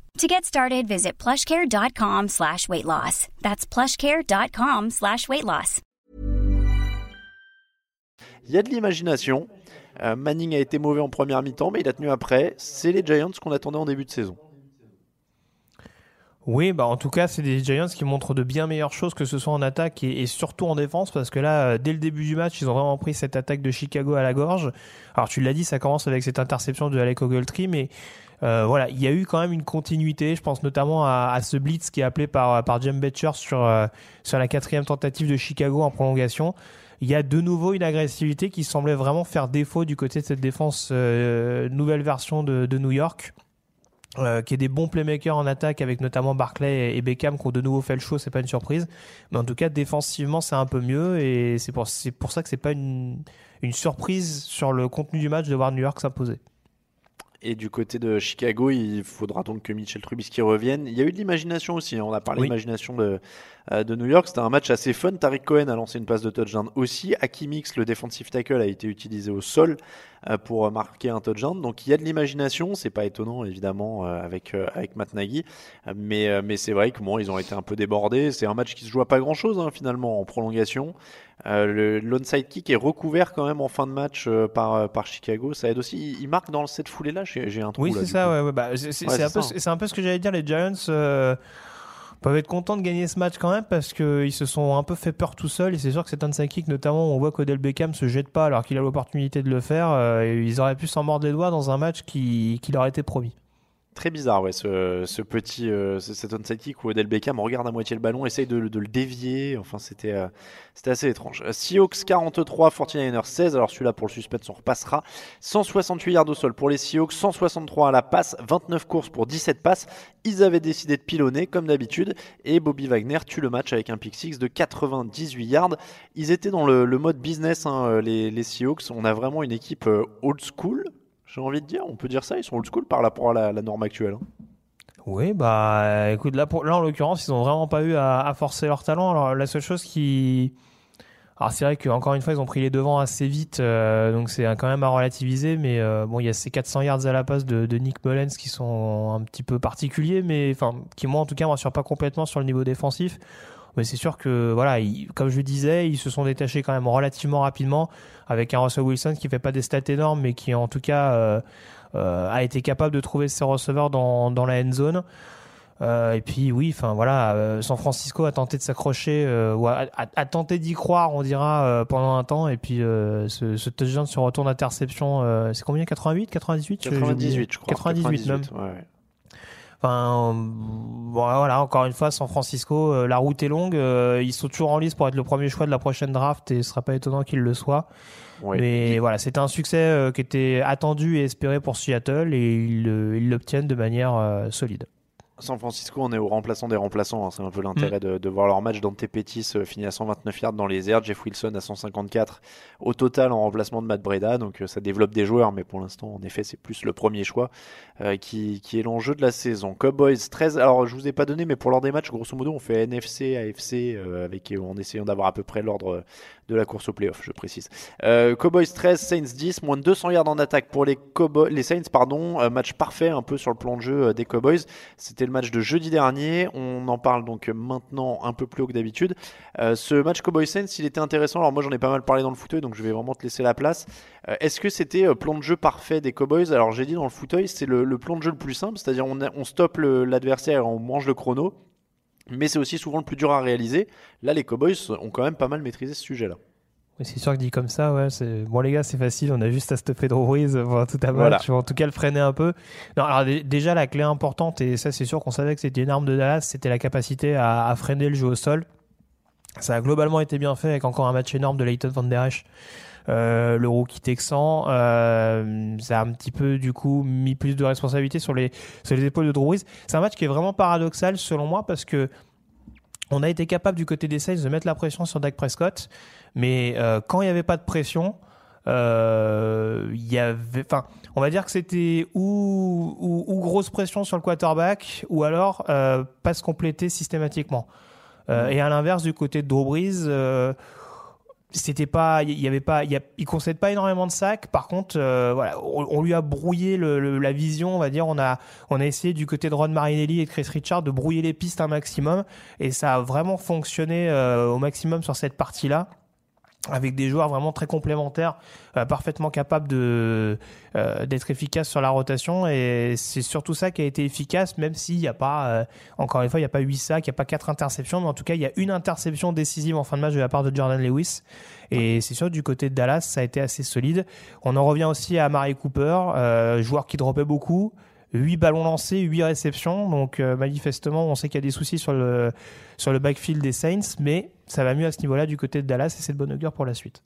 To get started, visit plushcare.com slash weight loss. That's plushcare.com slash weight loss. Il y a de l'imagination. Euh, Manning a été mauvais en première mi-temps, mais il a tenu après. C'est les Giants qu'on attendait en début de saison. Oui, bah en tout cas, c'est des Giants qui montrent de bien meilleures choses que ce soit en attaque et, et surtout en défense parce que là, euh, dès le début du match, ils ont vraiment pris cette attaque de Chicago à la gorge. Alors tu l'as dit, ça commence avec cette interception de Alec Ogletree, mais euh, voilà, il y a eu quand même une continuité. Je pense notamment à, à ce blitz qui est appelé par par Jim Betcher sur euh, sur la quatrième tentative de Chicago en prolongation. Il y a de nouveau une agressivité qui semblait vraiment faire défaut du côté de cette défense euh, nouvelle version de, de New York euh, qui est des bons playmakers en attaque avec notamment Barclay et Beckham qui ont de nouveau fait le show, c'est pas une surprise. Mais en tout cas, défensivement, c'est un peu mieux et c'est pour, pour ça que c'est pas une, une surprise sur le contenu du match de voir New York s'imposer. Et du côté de Chicago, il faudra donc que Mitchell Trubisky revienne. Il y a eu de l'imagination aussi. hein. On a parlé Oui. d'imagination de, euh, de New York. C'était un match assez fun. Tariq Cohen a lancé une passe de touchdown aussi. Akimix, le defensive tackle, a été utilisé au sol euh, pour marquer un touchdown. Donc il y a de l'imagination. C'est pas étonnant évidemment euh, avec avec Matt Nagy, mais mais c'est vrai que bon, ils ont été un peu débordés. C'est un match qui se joue à pas grand chose finalement en prolongation. Euh, le l'onside kick est recouvert quand même en fin de match euh, par euh, par Chicago. Ça aide aussi. Il, il marque dans cette foulée là. J'ai un trou. Oui, c'est ça, ouais, ouais, bah, c'est Ouais, un, hein. c'est un peu ce que j'allais dire. Les Giants euh, peuvent être contents de gagner ce match quand même parce qu'ils se sont un peu fait peur tout seuls. Et c'est sûr que cet inside kick, notamment, on voit qu'Odell Beckham se jette pas alors qu'il a l'opportunité de le faire. et ils auraient pu s'en mordre les doigts dans un match qui, qui leur était promis. Très bizarre, ouais, ce, petit, euh, ce- cet onside kick où Odell Beckham regarde à moitié le ballon, essaye de, le dévier. Enfin, c'était euh, c'était assez étrange. Euh, Seahawks 43, 49ers 16. Alors celui-là, pour le suspense, on repassera. 168 yards au sol pour les Seahawks, 163 à la passe, 29 courses pour 17 passes. Ils avaient décidé de pilonner, comme d'habitude. Et Bobby Wagner tue le match avec un pick six de 98 yards. Ils étaient dans le, mode business, hein, euh, les, Seahawks. On a vraiment une équipe old school. J'ai envie de dire, on peut dire ça, ils sont old school par rapport à la, norme actuelle. hein. Oui, bah écoute, là, là en l'occurrence, ils ont vraiment pas eu à, forcer leur talent. Alors la seule chose qui. Alors c'est vrai qu'encore une fois, ils ont pris les devants assez vite, euh, donc c'est quand même à relativiser, mais euh, bon, il y a ces 400 yards à la passe de, de Nick Mullens qui sont un petit peu particuliers, mais enfin, qui moi en tout cas ne rassurent pas complètement sur le niveau défensif. Mais c'est sûr que, voilà, comme je le disais, ils se sont détachés quand même relativement rapidement avec un Russell Wilson qui fait pas des stats énormes, mais qui en tout cas euh, euh, a été capable de trouver ses receveurs dans, dans la end zone. Euh, et puis oui, enfin voilà, San Francisco a tenté de s'accrocher ou a, a- a tenté d'y croire, on dira pendant un temps. Et puis ce, ce touchdown sur retour d'interception, c'est combien? 88, 98 J'ai- j'ai oublié. 98, je crois. 98, même. ouais, ouais. Enfin, bon, voilà, encore une fois, San Francisco, euh, la route est longue. euh, ils sont toujours en lice pour être le premier choix de la prochaine draft et ce sera pas étonnant qu'ils le soient. Ouais. Mais voilà, c'était un succès euh, qui était attendu et espéré pour Seattle et ils l'obtiennent de manière euh, solide. San Francisco, on est au remplaçant des remplaçants. hein. C'est un peu l'intérêt de, de voir leur match. Dante Pettis euh, finit à 129 yards dans les airs. Jeff Wilson à 154 au total en remplacement de Matt Breda. Donc euh, ça développe des joueurs, mais pour l'instant, en effet, c'est plus le premier choix euh, qui, qui est l'enjeu de la saison. Cowboys 13. Alors je vous ai pas donné, mais pour l'ordre des matchs, grosso modo, on fait NFC, AFC avec, en essayant d'avoir à peu près l'ordre de la course au playoff, je précise. Euh, Cowboys 13, Saints 10, moins de 200 yards en attaque pour les, Cowboys, les Saints. Pardon, Euh, match parfait un peu sur le plan de jeu euh, des Cowboys. C'était le match de jeudi dernier. On en parle donc maintenant un peu plus haut que d'habitude. Ce match Cowboys Saints, il était intéressant. Alors moi j'en ai pas mal parlé dans le fauteuil, donc je vais vraiment te laisser la place. Est-ce que c'était plan de jeu parfait des Cowboys? Alors j'ai dit dans le fauteuil, c'est le, plan de jeu le plus simple, c'est-à-dire on, on stoppe l'adversaire on mange le chrono. Mais c'est aussi souvent le plus dur à réaliser. Là, les Cowboys ont quand même pas mal maîtrisé ce sujet-là. Oui, c'est sûr que dit comme ça, ouais, bon les gars, c'est facile, on a juste à stopper Drew Brees pendant tout un Voilà. match, en tout cas le freiner un peu. Non, alors dé- déjà la clé importante et ça c'est sûr qu'on savait que c'était une arme de Dallas, c'était la capacité à, à freiner le jeu au sol. Ça a globalement été bien fait avec encore un match énorme de Leighton Van Der Esch. Euh, le rookie texan, euh, ça a un petit peu du coup mis plus de responsabilité sur les sur les épaules de Drew Brees. C'est un match qui est vraiment paradoxal selon moi parce que on a été capable du côté des Saints de mettre la pression sur Dak Prescott, mais euh, quand il n'y avait pas de pression, euh, il y avait, enfin, on va dire que c'était ou, ou, ou grosse pression sur le quarterback, ou alors euh, passe complétée systématiquement. Euh, Et à l'inverse, du côté de Drew Brees, c'était pas, il y avait pas, il, concède pas énormément de sacs. Par contre, euh, voilà, on, lui a brouillé le, la vision, on va dire. On a, on a essayé du côté de Ron Marinelli et Chris Richard de brouiller les pistes un maximum, et ça a vraiment fonctionné euh, au maximum sur cette partie-là avec des joueurs vraiment très complémentaires, euh, parfaitement capables de euh, d'être efficaces sur la rotation et c'est surtout ça qui a été efficace, même s'il n'y a pas, euh, encore une fois, il n'y a pas 8 sacs, il n'y a pas quatre interceptions, mais en tout cas, il y a une interception décisive en fin de match de la part de Jordan Lewis et c'est sûr du côté de Dallas, ça a été assez solide. On en revient aussi à Mari Cooper, euh, joueur qui dropait beaucoup. 8 ballons lancés, 8 réceptions. Donc euh, manifestement, on sait qu'il y a des soucis sur le, sur le backfield des Saints, mais ça va mieux à ce niveau-là du côté de Dallas et c'est de bonne augure pour la suite.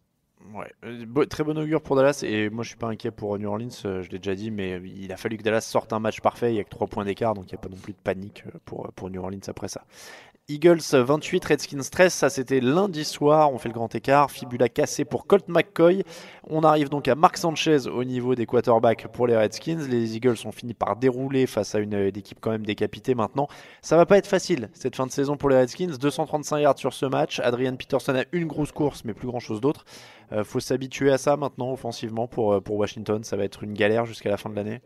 Ouais, euh, très bon augure pour Dallas et moi je suis pas inquiet pour New Orleans, euh, je l'ai déjà dit, mais il a fallu que Dallas sorte un match parfait, il y a que 3 points d'écart, donc il n'y a pas non plus de panique euh, pour, pour New Orleans après ça. Eagles euh, 28, Redskins 13, ça c'était lundi soir, on fait le grand écart, fibula cassé pour Colt McCoy. On arrive donc à Mark Sanchez au niveau des quarterbacks pour les Redskins. Les Eagles ont fini par dérouler face à une, euh, équipe quand même décapitée maintenant. Ça va pas être facile cette fin de saison pour les Redskins, 235 yards sur ce match. Adrian Peterson a une grosse course, mais plus grand chose d'autre. Euh, faut s'habituer à ça maintenant offensivement euh, pour Washington. Ça va être une galère jusqu'à la fin de l'année.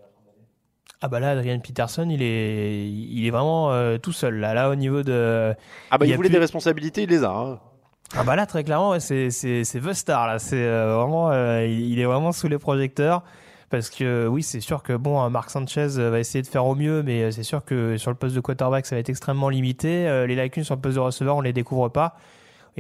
Ah bah là, Adrian Peterson, il est, il est vraiment euh, tout seul là. Là, au niveau de. Ah bah il, a voulait plus- des responsabilités, il les a. hein. Ah bah là, très clairement, ouais, c'est c'est c'est The Star là. C'est euh, vraiment, euh, il il est vraiment sous les projecteurs. Parce que oui, c'est sûr que bon, euh, Marc Sanchez euh, va essayer de faire au mieux, mais euh, c'est sûr que sur le poste de quarterback, ça va être extrêmement limité. Euh, Les lacunes sur le poste de receveur, on les découvre pas.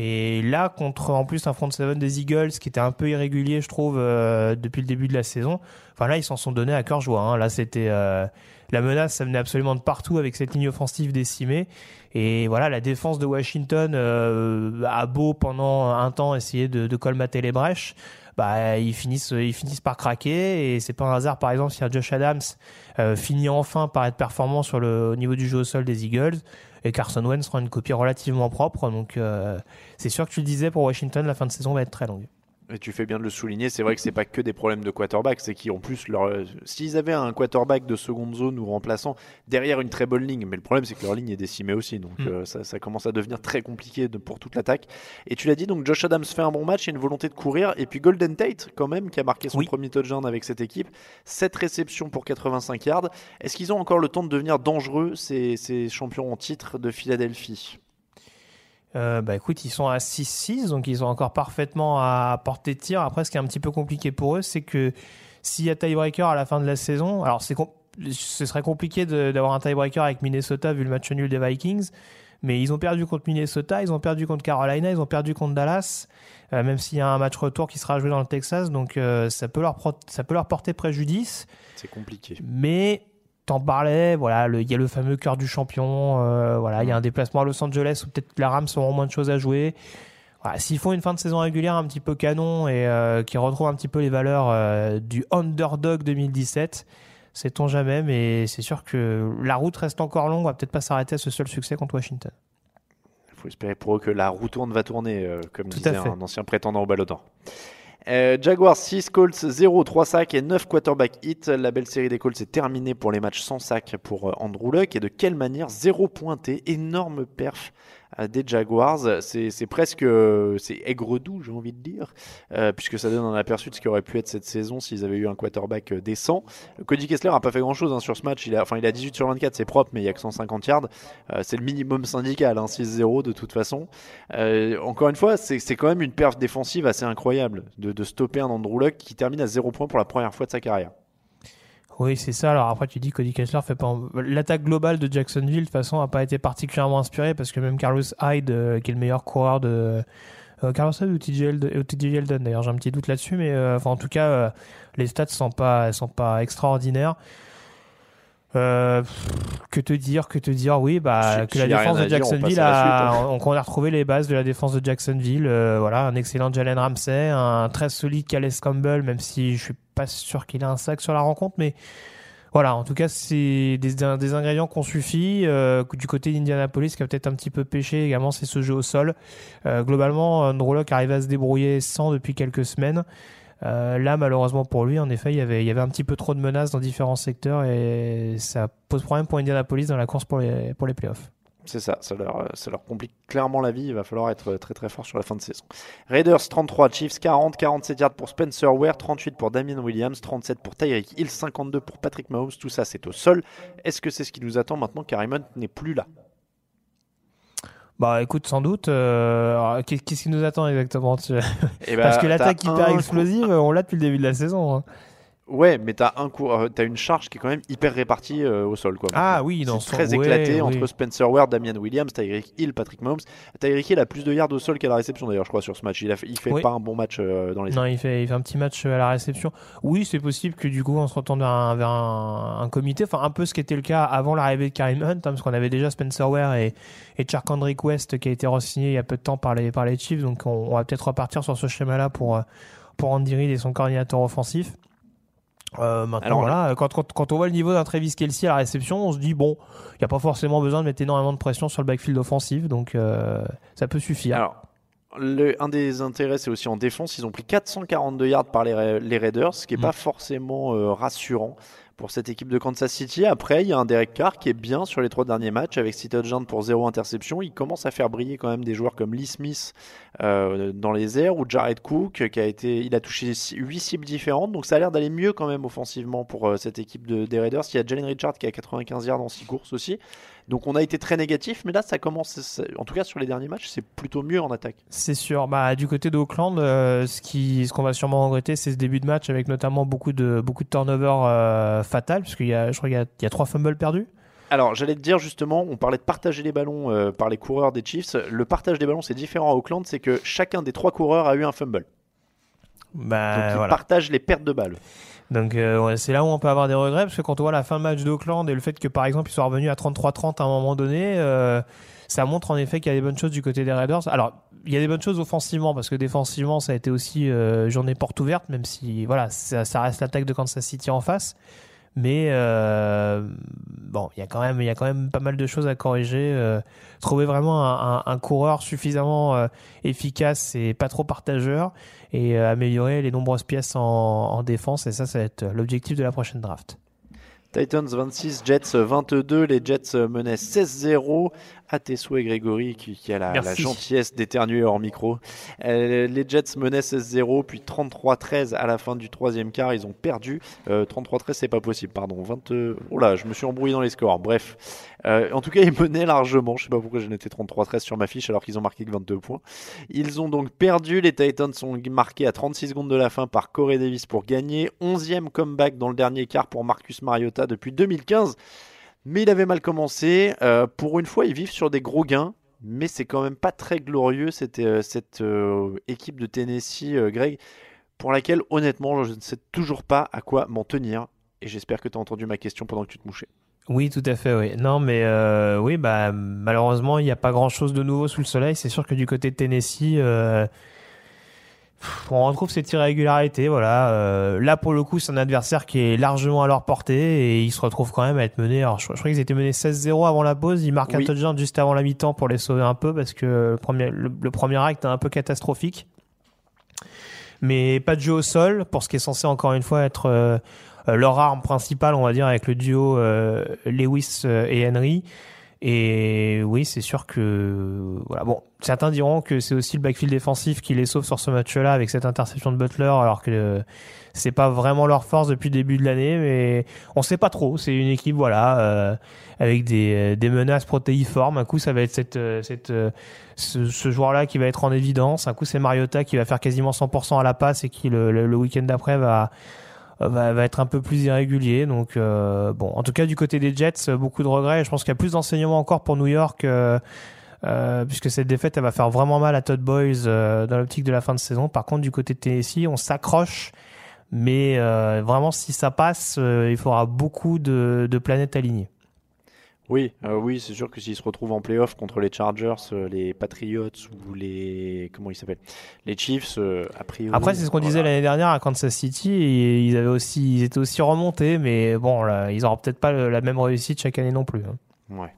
Et là, contre en plus un front seven des Eagles qui était un peu irrégulier, je trouve, euh, depuis le début de la saison. Enfin là, ils s'en sont donnés à cœur joie. hein. Là, c'était euh, la menace, ça venait absolument de partout avec cette ligne offensive décimée. Et voilà, la défense de Washington euh, a beau pendant un temps essayer de, colmater les brèches. Bah, ils finissent, ils finissent par craquer et c'est pas un hasard. Par exemple, si un Josh Adams finit enfin par être performant sur le au niveau du jeu au sol des Eagles, et Carson Wentz sera une copie relativement propre. Donc, euh, c'est sûr que tu le disais pour Washington, la fin de saison va être très longue. Et tu fais bien de le souligner, c'est vrai que c'est pas que des problèmes de quarterback, c'est qu'ils ont plus leur. euh, S'ils avaient un quarterback de seconde zone ou remplaçant derrière une très bonne ligne, mais le problème c'est que leur ligne est décimée aussi, donc Mm. euh, ça, ça commence à devenir très compliqué de- pour toute l'attaque. Et tu l'as dit, donc Josh Adams fait un bon match, il y a une volonté de courir, et puis Golden Tate quand même qui a marqué son premier touchdown avec cette équipe, 7 réceptions pour 85 yards. Est-ce qu'ils ont encore le temps de devenir dangereux ces, ces champions en titre de Philadelphie? Euh, bah écoute, ils sont à 6-6, donc ils ont encore parfaitement à portée de tir. Après, ce qui est un petit peu compliqué pour eux, c'est que s'il y a tiebreaker à la fin de la saison, alors c'est ce serait compliqué d'avoir un tiebreaker avec Minnesota vu le match nul des Vikings, mais ils ont perdu contre Minnesota, ils ont perdu contre Carolina, ils ont perdu contre Dallas, euh, même s'il y a un match retour qui sera joué dans le Texas, donc euh, ça, peut leur ça peut leur porter préjudice. C'est compliqué. Mais t'en parlais, voilà, il y a le fameux cœur du champion, euh, voilà, il y a un déplacement à Los Angeles où peut-être les Rams auront moins de choses à jouer. Voilà, S'ils font une fin de saison régulière un petit peu canon et euh, qui retrouvent un petit peu les valeurs euh, du underdog 2017, sait-on jamais, mais c'est sûr que la route reste encore longue, on va peut-être pas s'arrêter à ce seul succès contre Washington. Il faut espérer pour eux que la roue tourne va tourner, comme Tout disait un ancien prétendant au ballon d'or. Euh, Jaguars 6, Colts 0, 3 sacs et 9 quarterback hits. La belle série des Colts est terminée pour les matchs sans sac pour euh, Andrew Luck. Et de quelle manière 0 pointé, énorme perf des Jaguars. C'est presque euh, c'est aigre-doux, j'ai envie de dire, euh, puisque ça donne un aperçu de ce qui aurait pu être cette saison s'ils avaient eu un quarterback euh, décent. Cody Kessler a pas fait grand-chose hein, sur ce match. Il a, enfin, il a 18 sur 24, c'est propre, mais il y a que 150 yards. Euh, c'est le minimum syndical, hein, 6-0 de toute façon. Euh, encore une fois, c'est c'est quand même une perf défensive assez incroyable de, de stopper un Andrew Luck qui termine à 0 points pour la première fois de sa carrière. Oui, c'est ça. Alors après, tu dis que Cody Kessler fait pas. L'attaque globale de Jacksonville, de toute façon, n'a pas été particulièrement inspirée parce que même Carlos Hyde, euh, qui est le meilleur coureur de. euh, Carlos Hyde ou TJ Eldon, d'ailleurs, j'ai un petit doute là-dessus, mais euh, enfin, en tout cas, euh, les stats sont pas, sont pas extraordinaires. Euh, que te dire, que te dire, oui, bah, Si- que la a défense de dire, Jacksonville la a, suite, hein. on, on a retrouvé les bases de la défense de Jacksonville, euh, voilà, un excellent Jalen Ramsey, un très solide Calais Campbell, même si je suis pas sûr qu'il ait un sac sur la rencontre, mais voilà, en tout cas, c'est des, des ingrédients qu'on suffit. Euh, du côté d'Indianapolis, qui a peut-être un petit peu pêché également, c'est ce jeu au sol. Euh, globalement, Andrew arrive à se débrouiller sans depuis quelques semaines. Euh, là, malheureusement pour lui, en effet, il y, avait, un petit peu trop de menaces dans différents secteurs et ça pose problème pour Indianapolis dans la course pour les, playoffs. C'est ça, ça leur, ça leur complique clairement la vie. Il va falloir être très très fort sur la fin de saison. Raiders 33, Chiefs 40, 47 yards pour Spencer Ware, 38 pour Damien Williams, 37 pour Tyreek Hill, 52 pour Patrick Mahomes. Tout ça, c'est au sol. Est-ce que c'est ce qui nous attend maintenant? Raymond n'est plus là Bah écoute, sans doute. euh, Qu'est-ce qui nous attend exactement tu- Eh ben, Parce que l'attaque hyper explosive, on l'a depuis le début de la saison. hein. Ouais, mais t'as un coup, euh, t'as une charge qui est quand même hyper répartie euh, au sol, quoi. Ah oui, dans son- très ouais, éclaté oui. entre Spencer Ware, Damian Williams, Tyreek Hill, Patrick Mahomes. Tyreek Hill a plus de yards au sol qu'à la réception d'ailleurs, je crois, sur ce match. Il a fait, il fait Oui. pas un bon match euh, dans les. Non, il fait, il fait un petit match à la réception. Oui, c'est possible que du coup, on se retourne vers un, vers un, un comité. Enfin, un peu ce qui était le cas avant l'arrivée de Karim Hunt, hein, parce qu'on avait déjà Spencer Ware et, et Charkandrick West qui a été re-signé il y a peu de temps par les, par les Chiefs. Donc, on, on va peut-être repartir sur ce schéma-là pour, pour Andy Reid et son coordinateur offensif. Euh, maintenant, Alors, voilà, quand, quand, quand on voit le niveau d'un Travis Kelsey à la réception, on se dit, bon, il n'y a pas forcément besoin de mettre énormément de pression sur le backfield offensif, donc euh, ça peut suffire. Alors, le, un des intérêts, c'est aussi en défense. Ils ont pris 442 yards par les, les Raiders, ce qui n'est Mm. pas forcément euh, rassurant pour cette équipe de Kansas City. Après, il y a un Derek Carr qui est bien sur les trois derniers matchs avec 6 touchdowns pour 0 interception. Il commence à faire briller quand même des joueurs comme Lee Smith euh, dans les airs ou Jared Cook qui a été, il a touché 8 cibles différentes. Donc ça a l'air d'aller mieux quand même offensivement pour euh, cette équipe de, des Raiders. Il y a Jalen Richard qui a 95 yards en 6 courses aussi. Donc on a été très négatif, mais là ça commence, en tout cas sur les derniers matchs, c'est plutôt mieux en attaque. C'est sûr. Bah, du côté d'Oakland, euh, ce qui, ce qu'on va sûrement regretter, c'est ce début de match avec notamment beaucoup de beaucoup de turnovers euh, fatals, puisqu'il y a, je crois, qu'il y a, il y a trois fumbles perdus. Alors, j'allais te dire justement, on parlait de partager les ballons euh, par les coureurs des Chiefs. Le partage des ballons, c'est différent à Auckland, c'est que chacun des trois coureurs a eu un fumble. Bah, Donc, ils voilà. partagent les pertes de balles. Donc euh, c'est là où on peut avoir des regrets parce que quand on voit la fin de match d'Auckland et le fait que par exemple ils soient revenus à 33-30 à un moment donné, euh, ça montre en effet qu'il y a des bonnes choses du côté des Raiders. Alors il y a des bonnes choses offensivement parce que défensivement ça a été aussi euh, journée porte ouverte même si voilà ça, ça reste l'attaque de Kansas City en face. Mais euh, bon, il y a quand même, pas mal de choses à corriger. Euh, trouver vraiment un, coureur suffisamment euh, efficace et pas trop partageur, et améliorer les nombreuses pièces en défense. Et ça, ça va être l'objectif de la prochaine draft. Titans 26, Jets 22. Les Jets menaient 16-0. À tes souhaits, Grégory, qui, qui a la, gentillesse d'éternuer hors micro. Euh, les Jets menaient 16-0, puis 33-13 à la fin du troisième quart. Ils ont perdu. Euh, 33-13, c'est pas possible, pardon. 20... Oh là, je me suis embrouillé dans les scores. Bref. Euh, en tout cas, ils menaient largement. Je sais pas pourquoi j'ai noté 33-13 sur ma fiche alors qu'ils ont marqué que 22 points. Ils ont donc perdu. Les Titans sont marqués à 36 secondes de la fin par Corey Davis pour gagner. 11e comeback dans le dernier quart pour Marcus Mariota depuis 2015. Mais il avait mal commencé. Euh, pour une fois, ils vivent sur des gros gains. Mais c'est quand même pas très glorieux cette, euh, cette euh, équipe de Tennessee, Greg, pour laquelle honnêtement je ne sais toujours pas à quoi m'en tenir. Et j'espère que tu as entendu ma question pendant que tu te mouchais. Oui, tout à fait. Oui. Non, mais oui, bah malheureusement, il n'y a pas grand-chose de nouveau sous le soleil. C'est sûr que du côté de Tennessee, on retrouve cette irrégularité. Voilà. Euh, là, pour le coup, c'est un adversaire qui est largement à leur portée et ils se retrouvent quand même à être menés. Alors, je, je crois qu'ils étaient menés 16-0 avant la pause. Ils marquent Oui. un touchdown juste avant la mi-temps pour les sauver un peu parce que le premier, le, le premier acte est un peu catastrophique. Mais pas de jeu au sol pour ce qui est censé encore une fois être euh, leur arme principale, on va dire, avec le duo euh, Lewis et Henry. Et oui, c'est sûr que voilà. Bon, certains diront que c'est aussi le backfield défensif qui les sauve sur ce match-là avec cette interception de Butler, alors que euh, c'est pas vraiment leur force depuis le début de l'année. Mais on sait pas trop. C'est une équipe, voilà, euh, avec des, des menaces protéiformes. Un coup, ça va être cette, euh, cette, euh, ce, ce joueur-là qui va être en évidence. Un coup, c'est Mariota qui va faire quasiment 100% à la passe et qui le, le, le week-end d'après va va, être un peu plus irrégulier. Donc euh, bon, en tout cas du côté des Jets, euh, beaucoup de regrets. Je pense qu'il y a plus d'enseignements encore pour New York. euh, puisque cette défaite elle va faire vraiment mal à Todd Boys dans l'optique de la fin de saison. Par contre, du côté de Tennessee, on s'accroche, mais vraiment si ça passe, il faudra beaucoup de planètes alignées. Oui, euh, oui, c'est sûr que s'ils se retrouvent en playoff contre les Chargers, euh, les Patriots ou les comment ils s'appellent, les Chiefs, euh, a priori. Après, c'est ce qu'on disait l'année dernière à Kansas City. Et ils avaient aussi, ils étaient aussi remontés, mais bon, là, ils auront peut-être pas la même réussite chaque année non plus. hein. Ouais.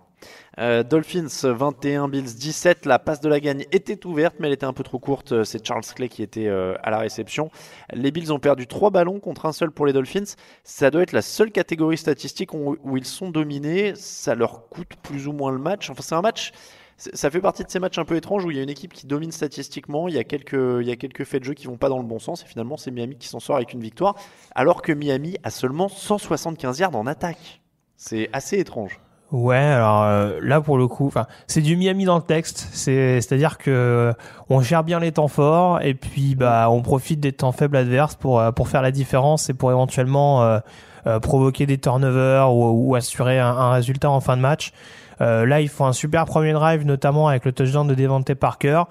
Euh, Dolphins 21, Bills 17. La passe de la gagne était ouverte, mais elle était un peu trop courte. Euh, C'est Charles Clay qui était euh, à la réception. Les Bills ont perdu trois ballons contre un seul pour les Dolphins. Ça doit être la seule catégorie statistique où, ils sont dominés. Ça leur coûte plus ou moins le match. Enfin, c'est un match. Ça fait partie de ces matchs un peu étranges où il y a une équipe qui domine statistiquement, il y a quelques, il y a quelques faits de jeu qui vont pas dans le bon sens et finalement c'est Miami qui s'en sort avec une victoire alors que Miami a seulement 175 yards en attaque. C'est assez étrange. Ouais, alors euh, là pour le coup, enfin c'est du Miami dans le texte, c'est c'est-à-dire que euh, on gère bien les temps forts et puis bah on profite des temps faibles adverses pour euh, pour faire la différence et pour éventuellement euh, provoquer des turnovers ou, ou assurer un, un résultat en fin de match. Là, ils font un super premier drive, notamment avec le touchdown de Devante Parker.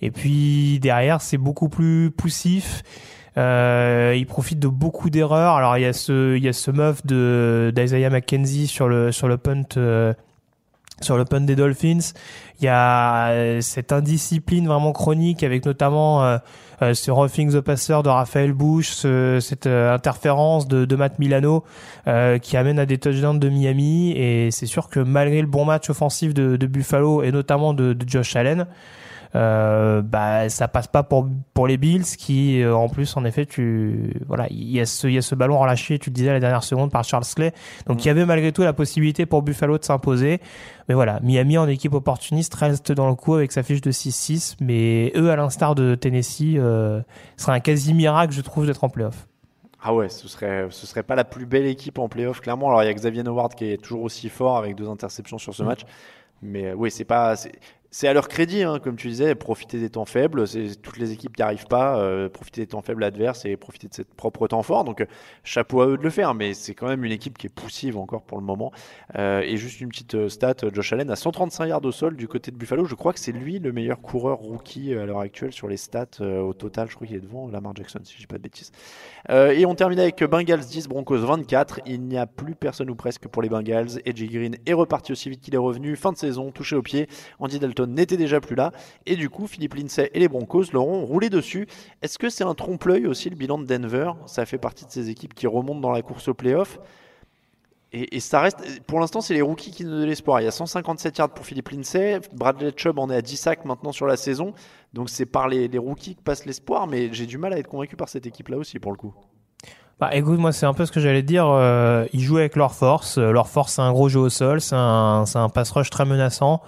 Et puis derrière, c'est beaucoup plus poussif. Euh, il profite de beaucoup d'erreurs. Alors il y a ce il y a ce muff de d'Isaiah McKenzie sur le sur le punt euh, sur le punt des Dolphins. Il y a euh, cette indiscipline vraiment chronique avec notamment euh, euh, ce roughing the passer de Raphaël Bush, ce- cette euh, interférence de, de Matt Milano euh, qui amène à des touchdowns de Miami. Et c'est sûr que malgré le bon match offensif de, de Buffalo et notamment de, de Josh Allen, euh, bah ça passe pas pour pour les Bills qui euh, en plus en effet tu voilà il y a ce il y a ce ballon relâché tu le disais à la dernière seconde par Charles Clay donc il y avait malgré tout la possibilité pour Buffalo de s'imposer mais voilà Miami en équipe opportuniste reste dans le coup avec sa fiche de 6-6 mais eux à l'instar de Tennessee euh, ce serait un quasi miracle je trouve d'être en playoff Ah ouais, ce serait, ce serait pas la plus belle équipe en playoff, clairement. Alors il y a Xavier Howard qui est toujours aussi fort avec deux interceptions sur ce match. Mais euh, oui, c'est pas. C'est- à leur crédit, hein, comme tu disais, profiter des temps faibles. C'est toutes les équipes qui arrivent pas, euh, profiter des temps faibles adverses et profiter de ses propres temps forts. Donc, euh, chapeau à eux de le faire, mais c'est quand même une équipe qui est poussive encore pour le moment. Euh, et juste une petite euh, stat, Josh Allen a 135 yards au sol du côté de Buffalo. Je crois que c'est lui le meilleur coureur rookie à l'heure actuelle sur les stats euh, au total. Je crois qu'il est devant Lamar Jackson, si je dis pas de bêtises. Euh, et on termine avec Bengals 10, Broncos 24. Il n'y a plus personne ou presque pour les Bengals. Edgy Green est reparti aussi vite qu'il est revenu. Fin de saison, touché au pied. Andy Dalton n'était déjà plus là. Et du coup, Philippe Lindsay et les Broncos l'auront roulé dessus. Est-ce que c'est un trompe-l'œil aussi le bilan de Denver? Ça fait partie de ces équipes qui remontent dans la course au playoff. Et, et ça reste, pour l'instant, c'est les rookies qui donnent l'espoir. Il y a 157 yards pour Philippe Lindsay. Bradley Chubb en est à 10 sacs maintenant sur la saison. Donc c'est par les, rookies que passe l'espoir. Mais j'ai du mal à être convaincu par cette équipe-là aussi, pour le coup. Bah écoute, moi c'est un peu ce que j'allais dire. Euh, ils jouent avec leur force. Euh, Leur force, c'est un gros jeu au sol, c'est un, un pass rush très menaçant.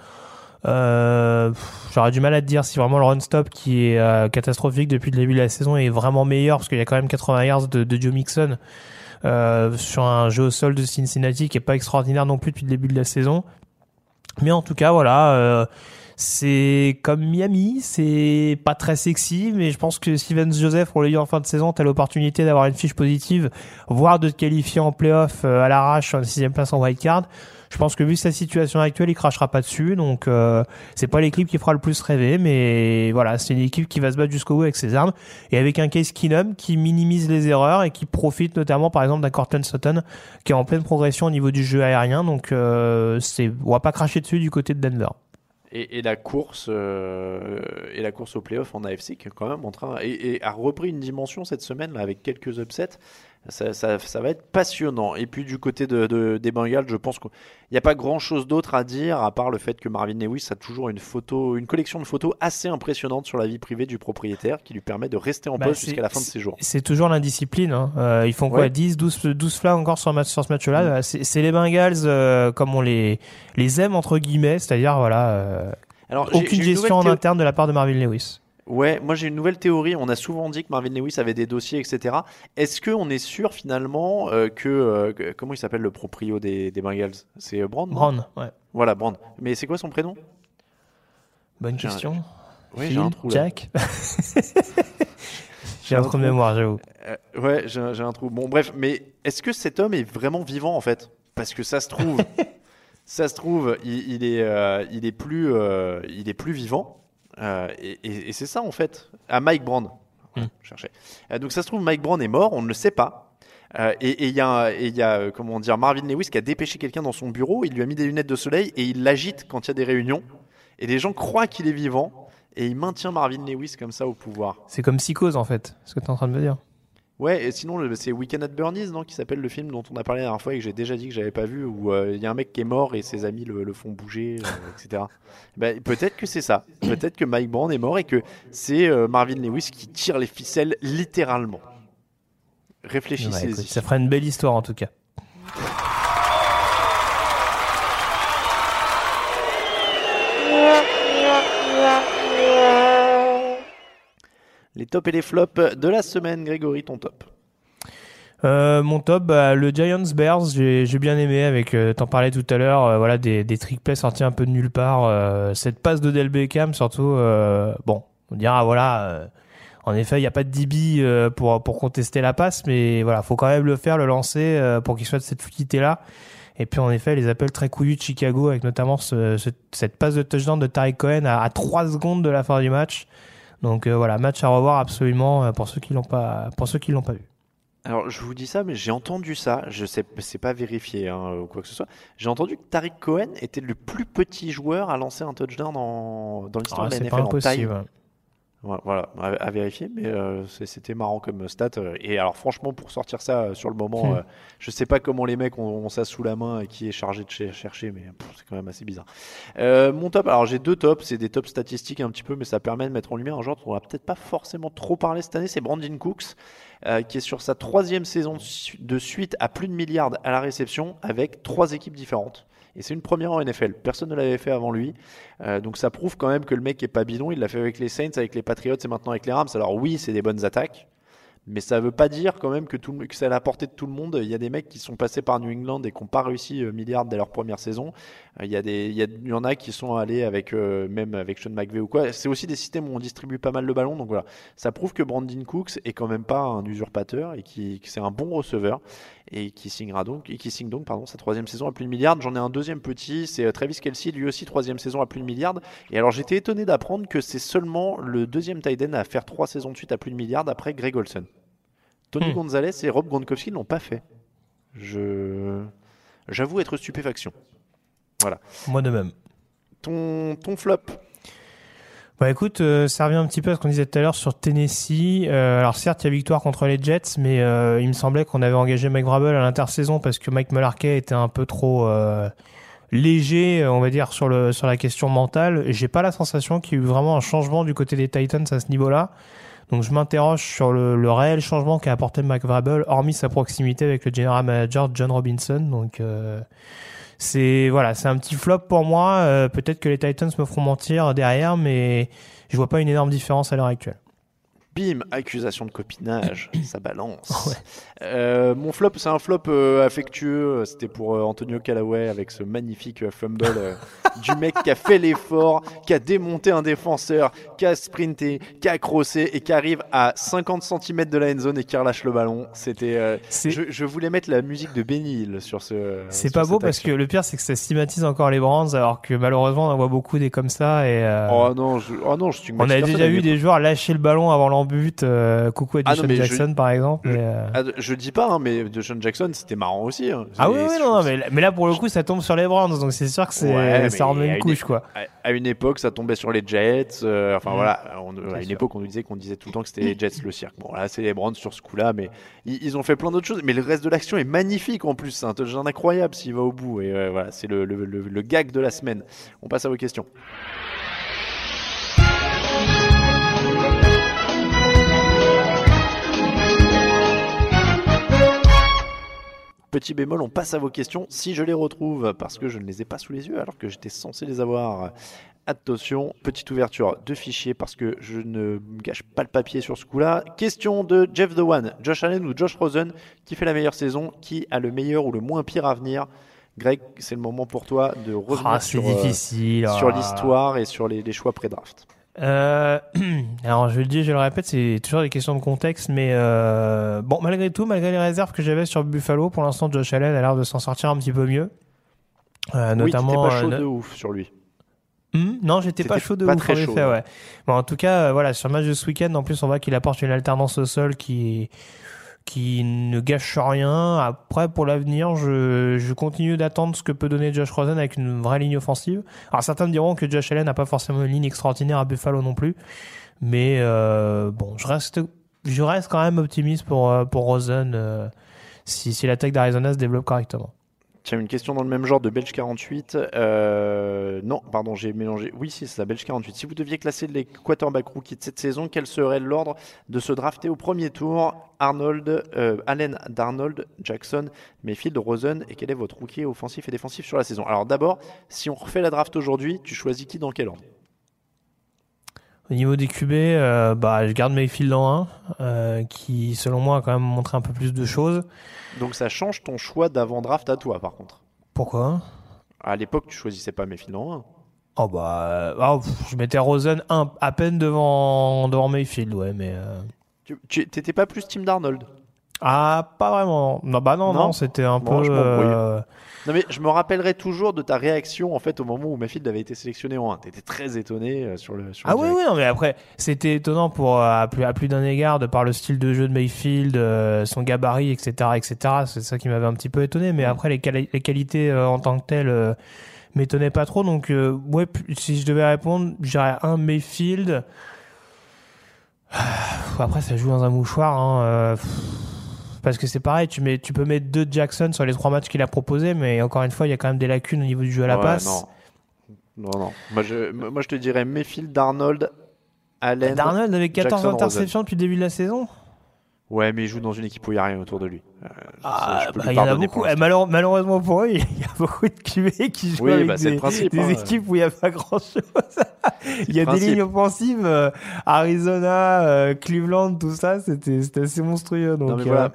Euh, J'aurais du mal à te dire si vraiment le run stop qui est euh, catastrophique depuis le début de la saison est vraiment meilleur parce qu'il y a quand même 80 yards de, Joe Mixon euh, sur un jeu au sol de Cincinnati qui est pas extraordinaire non plus depuis le début de la saison. Mais en tout cas, voilà, euh, c'est comme Miami, c'est pas très sexy, mais je pense que Steven Joseph, pour le dire en fin de saison, t'as l'opportunité d'avoir une fiche positive, voire de te qualifier en playoff à l'arrache sur une sixième place en wildcard. Je pense que vu sa situation actuelle, il crachera pas dessus, donc euh, c'est pas l'équipe qui fera le plus rêver, mais voilà, c'est une équipe qui va se battre jusqu'au bout avec ses armes et avec un Case Keenum qui minimise les erreurs et qui profite notamment par exemple d'un Cortland Sutton qui est en pleine progression au niveau du jeu aérien, donc euh, on va pas cracher dessus du côté de Denver. Et, la course euh, et la course au playoff en AFC qui quand même en train et, a repris une dimension cette semaine avec quelques upsets. Ça, ça- ça va être passionnant. Et puis du côté de, de- des Bengals, je pense qu'il n'y a pas grand chose d'autre à dire à part le fait que Marvin Lewis a toujours une photo, une collection de photos assez impressionnante sur la vie privée du propriétaire qui lui permet de rester en Bah, poste jusqu'à la fin de ses jours. C'est toujours l'indiscipline. Hein. Euh, ils font quoi? Ouais. 10, 12, 12 flags encore sur, ce match-là? C'est c'est les Bengals euh, comme on les, les aime, entre guillemets. C'est-à-dire, voilà, euh, Alors, aucune gestion en interne de la part de Marvin Lewis. Ouais, moi j'ai une nouvelle théorie. On a souvent dit que Marvin Lewis avait des dossiers, etc. Est-ce qu'on est sûr finalement euh, que, euh, que- comment il s'appelle le proprio des, des Bengals? C'est euh, Brand. non? Brown, ouais. Voilà, Brand. Mais c'est quoi son prénom? Bonne J'ai un- question. Oui, Phil, j'ai un trou là. Jack J'ai un trou de mémoire, j'avoue. Euh, ouais, j'ai un- j'ai un trou. Bon, bref, mais est-ce que cet homme est vraiment vivant en fait? Parce que ça se trouve, ça se trouve, il, il est, euh, il est plus, euh, il est plus vivant. Euh, et et- et c'est ça en fait. À Mike Brand. Euh, donc ça se trouve, Mike Brand est mort, on ne le sait pas. Euh, et il y a, et il y a comment dire, Marvin Lewis qui a dépêché quelqu'un dans son bureau, il lui a mis des lunettes de soleil et il l'agite quand il y a des réunions. Et les gens croient qu'il est vivant et il maintient Marvin Lewis comme ça au pouvoir. C'est comme Psychose, en fait, ce que tu es en train de me dire. Ouais, et sinon, c'est Weekend at Bernie's, non, qui s'appelle le film dont on a parlé la dernière fois et que j'ai déjà dit que j'avais pas vu, où euh, il y a un mec qui est mort et ses amis le, le font bouger, euh, etc. Ben, peut-être que c'est ça. Peut-être que Mike Brand est mort et que c'est euh, Marvin Lewis qui tire les ficelles littéralement. Réfléchissez-y. écoute, ça ferait une belle histoire, en tout cas. Les tops et les flops de la semaine, Grégory, ton top. Euh, mon top, bah, le Giants Bears, j'ai bien aimé. Avec, euh, t'en parlais tout à l'heure, euh, voilà des, trick plays sortis un peu de nulle part. cette passe de Del Beckham, surtout, bon, on dira voilà. euh, en effet, il n'y a pas de DB pour pour contester la passe, mais voilà, faut quand même le faire, le lancer pour qu'il soit de cette fluidité là. Et puis en effet, les appels très couillus de Chicago, avec notamment ce- ce- cette passe de touchdown de Tariq Cohen à, à 3 secondes de la fin du match. Donc euh, voilà, match à revoir absolument euh, pour ceux qui l'ont pas pour ceux qui l'ont pas vu. Alors, je vous dis ça, mais j'ai entendu ça. Je sais, c'est pas vérifié hein, ou quoi que ce soit. J'ai entendu que Tariq Cohen était le plus petit joueur à lancer un touchdown dans, dans l'histoire Ah, de la NFL pas en taille. Voilà, à, à vérifier, mais euh, c'était marrant comme stat. euh, Et alors, franchement, pour sortir ça euh, sur le moment, Hmm. euh, je sais pas comment les mecs ont, ont ça sous la main et qui est chargé de cher- chercher, mais c'est quand même assez bizarre. Euh, mon top, alors j'ai deux tops, c'est des tops statistiques un petit peu, mais ça permet de mettre en lumière un joueur dont on va peut-être pas forcément trop parler cette année, c'est Brandon Cooks, qui est sur sa troisième saison de suite à plus de milliards à la réception avec trois équipes différentes. Et c'est une première en NFL. Personne ne l'avait fait avant lui. Euh, donc ça prouve quand même que le mec est pas bidon. Il l'a fait avec les Saints, avec les Patriots et maintenant avec les Rams. Alors oui, c'est des bonnes attaques. Mais ça veut pas dire quand même que, tout, que c'est à la portée de tout le monde. Il y a des mecs qui sont passés par New England et qui n'ont pas réussi euh, milliard dès leur première saison. Euh, Il y, a des, il y en a qui sont allés avec euh, même avec Sean McVay ou quoi. C'est aussi des systèmes où on distribue pas mal le ballon. Donc voilà, ça prouve que Brandon Cooks est quand même pas un usurpateur et qui, que c'est un bon receveur et qui signera donc et qui signe donc pardon sa troisième saison à plus de milliard. J'en ai un deuxième petit, c'est euh, Travis Kelsey, lui aussi troisième saison à plus de milliard. Et alors j'étais étonné d'apprendre que c'est seulement le deuxième tight end à faire trois saisons de suite à plus de milliard après Greg Olson. Tony Hmm. Gonzalez et Rob Gronkowski ne l'ont pas fait. Je j'avoue être stupéfaction. Voilà. Moi de même. Ton ton flop. Bah écoute, euh, ça revient un petit peu à ce qu'on disait tout à l'heure sur Tennessee. Euh, alors certes, il y a victoire contre les Jets, mais euh, il me semblait qu'on avait engagé Mike Vrabel à l'intersaison parce que Mike Mularkey était un peu trop léger, on va dire, sur le sur la question mentale. J'ai pas la sensation qu'il y ait eu vraiment un changement du côté des Titans à ce niveau-là. Donc je m'interroge sur le, le réel changement qu'a apporté Vrabel, hormis sa proximité avec le general manager John Robinson. Donc euh, c'est voilà, c'est un petit flop pour moi. Euh, Peut-être que les Titans me feront mentir derrière, mais je vois pas une énorme différence à l'heure actuelle. Bim, accusation de copinage, ça balance. Euh, mon flop, c'est un flop euh, affectueux. C'était pour euh, Antonio Callaway avec ce magnifique fumble du mec qui a fait l'effort, qui a démonté un défenseur, qui a sprinté, qui a crossé et qui arrive à 50 cm de la end zone et qui relâche le ballon. C'était. je, je voulais mettre la musique de Benny Hill sur ce. C'est pas beau parce action. que le pire c'est que ça stigmatise encore les Brands alors que malheureusement on en voit beaucoup des comme ça et Oh non, je, oh non, je on a déjà vu des joueurs lâcher le ballon avant l'embut. Euh, coucou à Ah Deshaun je- Jackson par exemple. mais, euh, Ah, je dis pas, hein, mais de Sean Jackson, c'était marrant aussi. hein. Ah oui, je non, mais, mais là pour le coup ça tombe sur les Brands donc c'est sûr que c'est Ouais, ça remet une couche quoi. À, à une époque, ça tombait sur les Jets. euh, enfin Mhm. voilà, on- à une sûr. époque, on nous disait qu'on disait tout le temps que c'était les Jets le cirque. Bon, là, c'est les Browns sur ce coup-là, mais ils, ils ont fait plein d'autres choses. Mais le reste de l'action est magnifique en plus. C'est un touchdown incroyable s'il va au bout. Et voilà, c'est le, le- le- le gag de la semaine. On passe à vos questions. Petit bémol, on passe à vos questions si je les retrouve, parce que je ne les ai pas sous les yeux alors que j'étais censé les avoir. Attention, petite ouverture de fichier parce que je ne gâche pas le papier sur ce coup-là. Question de Jeff The One, Josh Allen ou Josh Rosen, qui fait la meilleure saison, qui a le meilleur ou le moins pire avenir Greg, c'est le moment pour toi de revenir Ah, sur, euh, sur l'histoire et sur les, les choix pré-draft. Euh, alors je le dis, je le répète, c'est toujours des questions de contexte, mais euh, bon, malgré tout, malgré les réserves que j'avais sur Buffalo, pour l'instant, Josh Allen a l'air de s'en sortir un petit peu mieux. Euh, oui, notamment, pas chaud euh, de no- ouf sur lui. Hmm, non, j'étais pas chaud de pas ouf, très en chaud, effet, ouais. ouais. Bon, en tout cas, voilà, sur le match de ce week-end, en plus, on voit qu'il apporte une alternance au sol qui qui ne gâche rien. Après, pour l'avenir, je, je continue d'attendre ce que peut donner Josh Rosen avec une vraie ligne offensive. Alors, certains diront que Josh Allen n'a pas forcément une ligne extraordinaire à Buffalo non plus. Mais euh, bon, je reste, je reste quand même optimiste pour, euh, pour Rosen euh, si, si l'attaque d'Arizona se développe correctement. Tiens, une question dans le même genre de Belge 48. Euh, non, pardon, j'ai mélangé. Oui, si, c'est ça, Belge 48. Si vous deviez classer les quarterbacks rookies de cette saison, quel serait l'ordre de se drafter au premier tour? Arnold, euh, Allen, Darnold, Jackson, Mayfield, Rosen, et quel est votre rookie offensif et défensif sur la saison? Alors d'abord, si on refait la draft aujourd'hui, tu choisis qui dans quel ordre? Au niveau des QB, euh, bah, je garde Mayfield en 1, euh, qui selon moi a quand même montré un peu plus de choses. Donc ça change ton choix d'avant-draft à toi, par contre. Pourquoi? À l'époque, tu choisissais pas Mayfield en 1. Oh bah, euh, ah, pff, je mettais Rosen un, à peine devant, devant Mayfield, ouais, mais... euh, Tu tu- t'étais pas plus Team Darnold? Ah, pas vraiment. Non, bah non, non, c'était un Bon, peu... euh, Non mais je me rappellerai toujours de ta réaction en fait au moment où Mayfield avait été sélectionné en 1. T'étais très étonné euh, sur le sur Ah le oui, direct. oui, non, mais après, c'était étonnant pour, euh, à plus, à plus d'un égard, de par le style de jeu de Mayfield, euh, son gabarit, etc., etc. C'est ça qui m'avait un petit peu étonné, mais après, les, quali- les qualités euh, en tant que telles m'étonnaient pas trop. Donc, ouais, si je devais répondre, j'irais un Mayfield. Après, ça joue dans un mouchoir, hein, parce que c'est pareil, tu, mets, tu peux mettre deux Jackson sur les trois matchs qu'il a proposés, mais encore une fois, il y a quand même des lacunes au niveau du jeu à la Ouais, passe. Non. Non, non. Moi je, moi, je te dirais Mayfield, Darnold, Allen. Darnold avec 14 Jackson, Rosen. interceptions depuis le début de la saison Ouais, mais il joue dans une équipe où il n'y a rien autour de lui. Euh, Ah, bah, il y en a beaucoup. Eh, malheure- malheureusement pour eux, il y a beaucoup de QB qui jouent Oui, avec bah, des, le principe, des hein. équipes où il n'y a pas grand chose. il y a des lignes offensives, euh, Arizona, euh, Cleveland, tout ça, c'était assez monstrueux. Donc, Non, mais euh, voilà,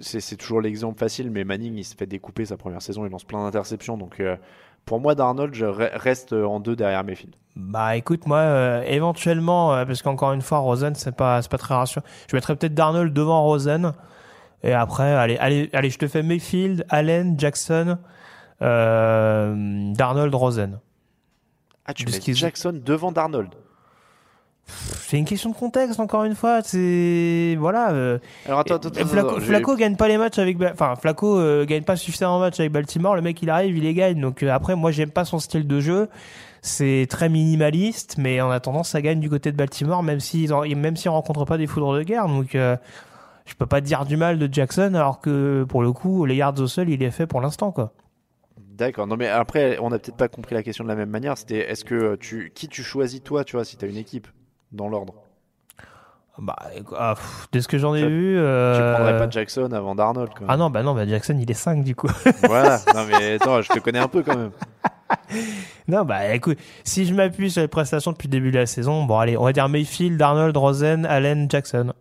c'est c'est toujours l'exemple facile, mais Manning, il se fait découper sa première saison, il lance plein d'interceptions. Donc, euh, pour moi, Darnold, je re- reste en deux derrière Mayfield. Bah écoute, moi, euh, éventuellement, euh, parce qu'encore une fois, Rosen, c'est pas, pas très rassurant. Je mettrais peut-être Darnold devant Rosen. Et après, allez, allez, allez, je te fais Mayfield, Allen, Jackson, euh, Darnold, Rosen. Ah, tu mets Jackson devant Darnold. C'est une question de contexte, encore une fois. C'est voilà. euh, Alors, attends, gagne pas les matchs avec, enfin Flacco euh, gagne pas suffisamment de matchs avec Baltimore. Le mec il arrive, il les gagne. Donc euh, après, moi j'aime pas son style de jeu. C'est très minimaliste, mais en attendant, ça gagne du côté de Baltimore, même s'ils même s'ils rencontrent pas des foudres de guerre. Donc je peux pas dire du mal de Jackson, alors que pour le coup, les yards au sol, il est fait pour l'instant quoi. D'accord. Non, mais après, on n'a peut-être pas compris la question de la même manière. C'était est-ce que tu, qui tu choisis toi, tu vois, si tu as une équipe? Dans l'ordre Bah, ah, pff, de ce que j'en ai vu. Tu euh, prendrais pas Jackson avant Darnold. Ah non, bah non, bah Jackson il est 5 du coup. Voilà. Non, mais attends, je te connais un peu quand même. Non, bah écoute, si je m'appuie sur les prestations depuis le début de la saison, bon allez, on va dire Mayfield, Darnold, Rosen, Allen, Jackson.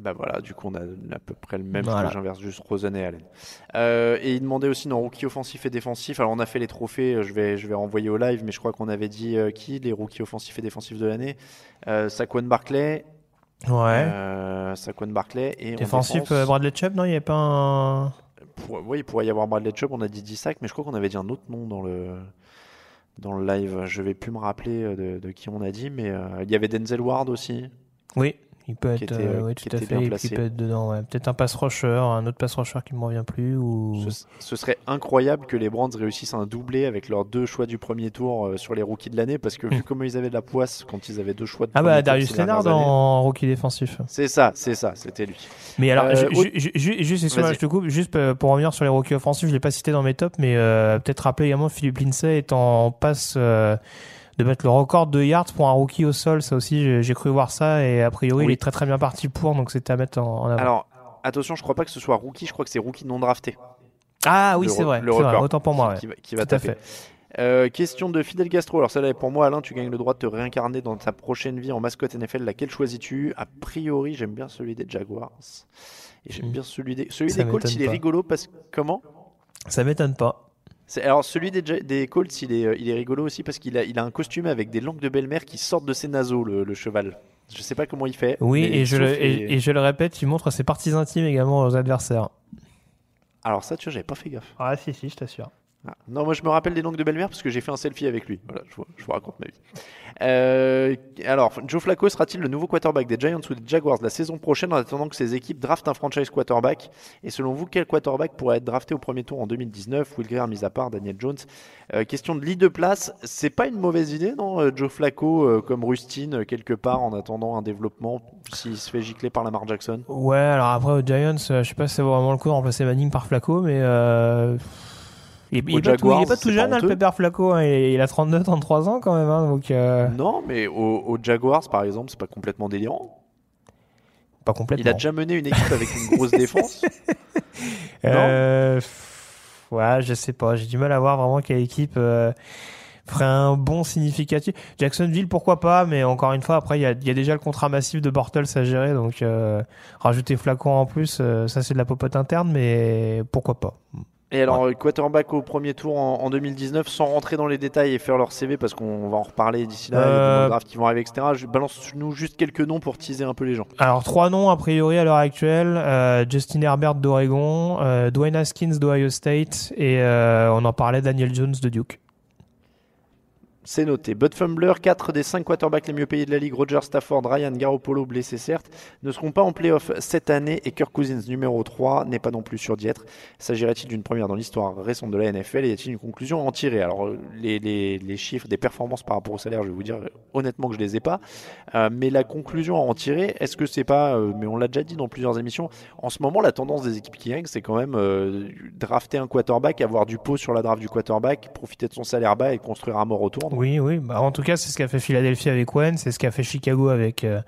Bah voilà, du coup, on a à peu près le même. Voilà. J'inverse juste Rosen et Allen. Euh, et il demandait aussi dans rookie offensif et défensif. Alors, on a fait les trophées, euh, je vais, je vais renvoyer au live, mais je crois qu'on avait dit euh, qui Les rookies offensifs et défensifs de l'année? Euh, Saquon Barclay. Ouais. Saquon Barclay. Et en Défensif, défense, Bradley Chubb, non, il n'y avait pas un. pour- oui, il pourrait y avoir Bradley Chubb, on a dit 10 sacs, mais je crois qu'on avait dit un autre nom dans le, dans le live. Je vais plus me rappeler de, de qui on a dit, mais euh, il y avait Denzel Ward aussi. Oui, il peut être, était, euh, euh, tout à fait, il- peut être dedans, ouais. Peut-être un pass rusher, un autre pass rusher qui me revient plus, ou. Ce, ce serait incroyable que les Brands réussissent un doublé avec leurs deux choix du premier tour euh, sur les rookies de l'année, parce que vu comment ils avaient de la poisse quand ils avaient deux choix de Hmm. Ah bah Darius années. en rookie défensif. C'est ça, c'est ça, c'était lui. Mais alors, Euh, juste, excuse-moi, Vas-y. je te coupe, juste pour revenir sur les rookies offensifs, je l'ai pas cité dans mes tops, mais euh, peut-être rappeler également Philippe Lindsay est en passe de battre le record de yards pour un rookie au sol. Ça aussi, j'ai- cru voir ça et a priori, il est très très bien parti pour, donc c'était à mettre en, en avant. Alors, attention, je crois pas que ce soit rookie, je crois que c'est rookie non drafté. ah oui, c'est vrai, vrai, autant pour moi. qui, ouais. qui va, qui va Tout à taper. fait. Euh, question de Fidel Gastro. Alors, celle-là est pour moi, Alain. Tu gagnes le droit de te réincarner dans ta prochaine vie en mascotte NFL. Laquelle choisis-tu? A priori, j'aime bien celui des Jaguars. Et j'aime Mm. bien celui des. Celui Ça des Colts, il est rigolo parce que. Comment? Ça m'étonne pas. C'est- Alors, celui des, des Colts, il est, il est rigolo aussi parce qu'il a, il a un costume avec des langues de belle-mère qui sortent de ses naseaux, le, le cheval. Je sais pas comment il fait. Oui, et je, le, et, et je le répète, il montre ses parties intimes également aux adversaires. Alors, ça, tu vois, j'avais pas fait gaffe. Ah si, si, je t'assure. Ah, Non, moi je me rappelle des langues de belle-mère parce que j'ai fait un selfie avec lui. Voilà, je vous, raconte ma vie. Euh, alors, Joe Flacco sera-t-il le nouveau quarterback des Giants ou des Jaguars la saison prochaine en attendant que ces équipes draftent un franchise quarterback? Et selon vous, quel quarterback pourrait être drafté au premier tour en 2019 Will Greer mis à part, Daniel Jones. Euh, question de lit de place, c'est pas une mauvaise idée, non euh, Joe Flacco comme Rustin euh, quelque part en attendant un développement s'il se fait gicler par Lamar Jackson? Ouais, alors après aux Giants, je sais pas si c'est vraiment le coup de remplacer Manning par Flacco, mais il, il Aux est pas tout, il est pas tout jeune, pas hein, le pépère Flacco. hein, il, il a 32, 33 ans quand même, hein, donc euh, Non, mais aux, aux Jaguars par exemple, c'est pas complètement délirant. pas complètement. Il a déjà mené une équipe avec une grosse défense. Euh, ouais, je sais pas. J'ai du mal à voir vraiment quelle équipe euh, ferait un bon significatif. Jacksonville, pourquoi pas, mais encore une fois, après, il y a, il y a déjà le contrat massif de Bortles à gérer, donc euh, rajouter Flacon en plus, euh, ça c'est de la popote interne, mais pourquoi pas. Et alors, euh, quarterback au premier tour en, en 2019, sans rentrer dans les détails et faire leur CV, parce qu'on va en reparler d'ici là, des Euh, drafts qui vont arriver, etc. Je balance-nous juste quelques noms pour teaser un peu les gens. Alors trois noms a priori à l'heure actuelle euh, Justin Herbert d'Oregon, euh, Dwayne Haskins d'Ohio State et on en parlait Daniel Jones de Duke. C'est noté. Bud Fumbler, 4 des 5 quarterbacks les mieux payés de la ligue, Roger Stafford, Ryan Garoppolo, blessé certes, ne seront pas en playoff cette année et Kirk Cousins, numéro 3, n'est pas non plus sûr d'y être. S'agirait-il d'une première dans l'histoire récente de la NFL et y a-t-il une conclusion à en tirer? Alors, les, chiffres des performances par rapport au salaire, je vais vous dire honnêtement que je les ai pas. Euh, mais la conclusion à en tirer, est-ce que c'est pas, euh, mais on l'a déjà dit dans plusieurs émissions, en ce moment, la tendance des équipes qui gagnent, c'est quand même euh, drafter un quarterback, avoir du pot sur la draft du quarterback, profiter de son salaire bas et construire un mort autour. Oui, oui. Bah, en tout cas, c'est ce qu'a fait Philadelphie avec Wentz, c'est ce qu'a fait Chicago avec euh,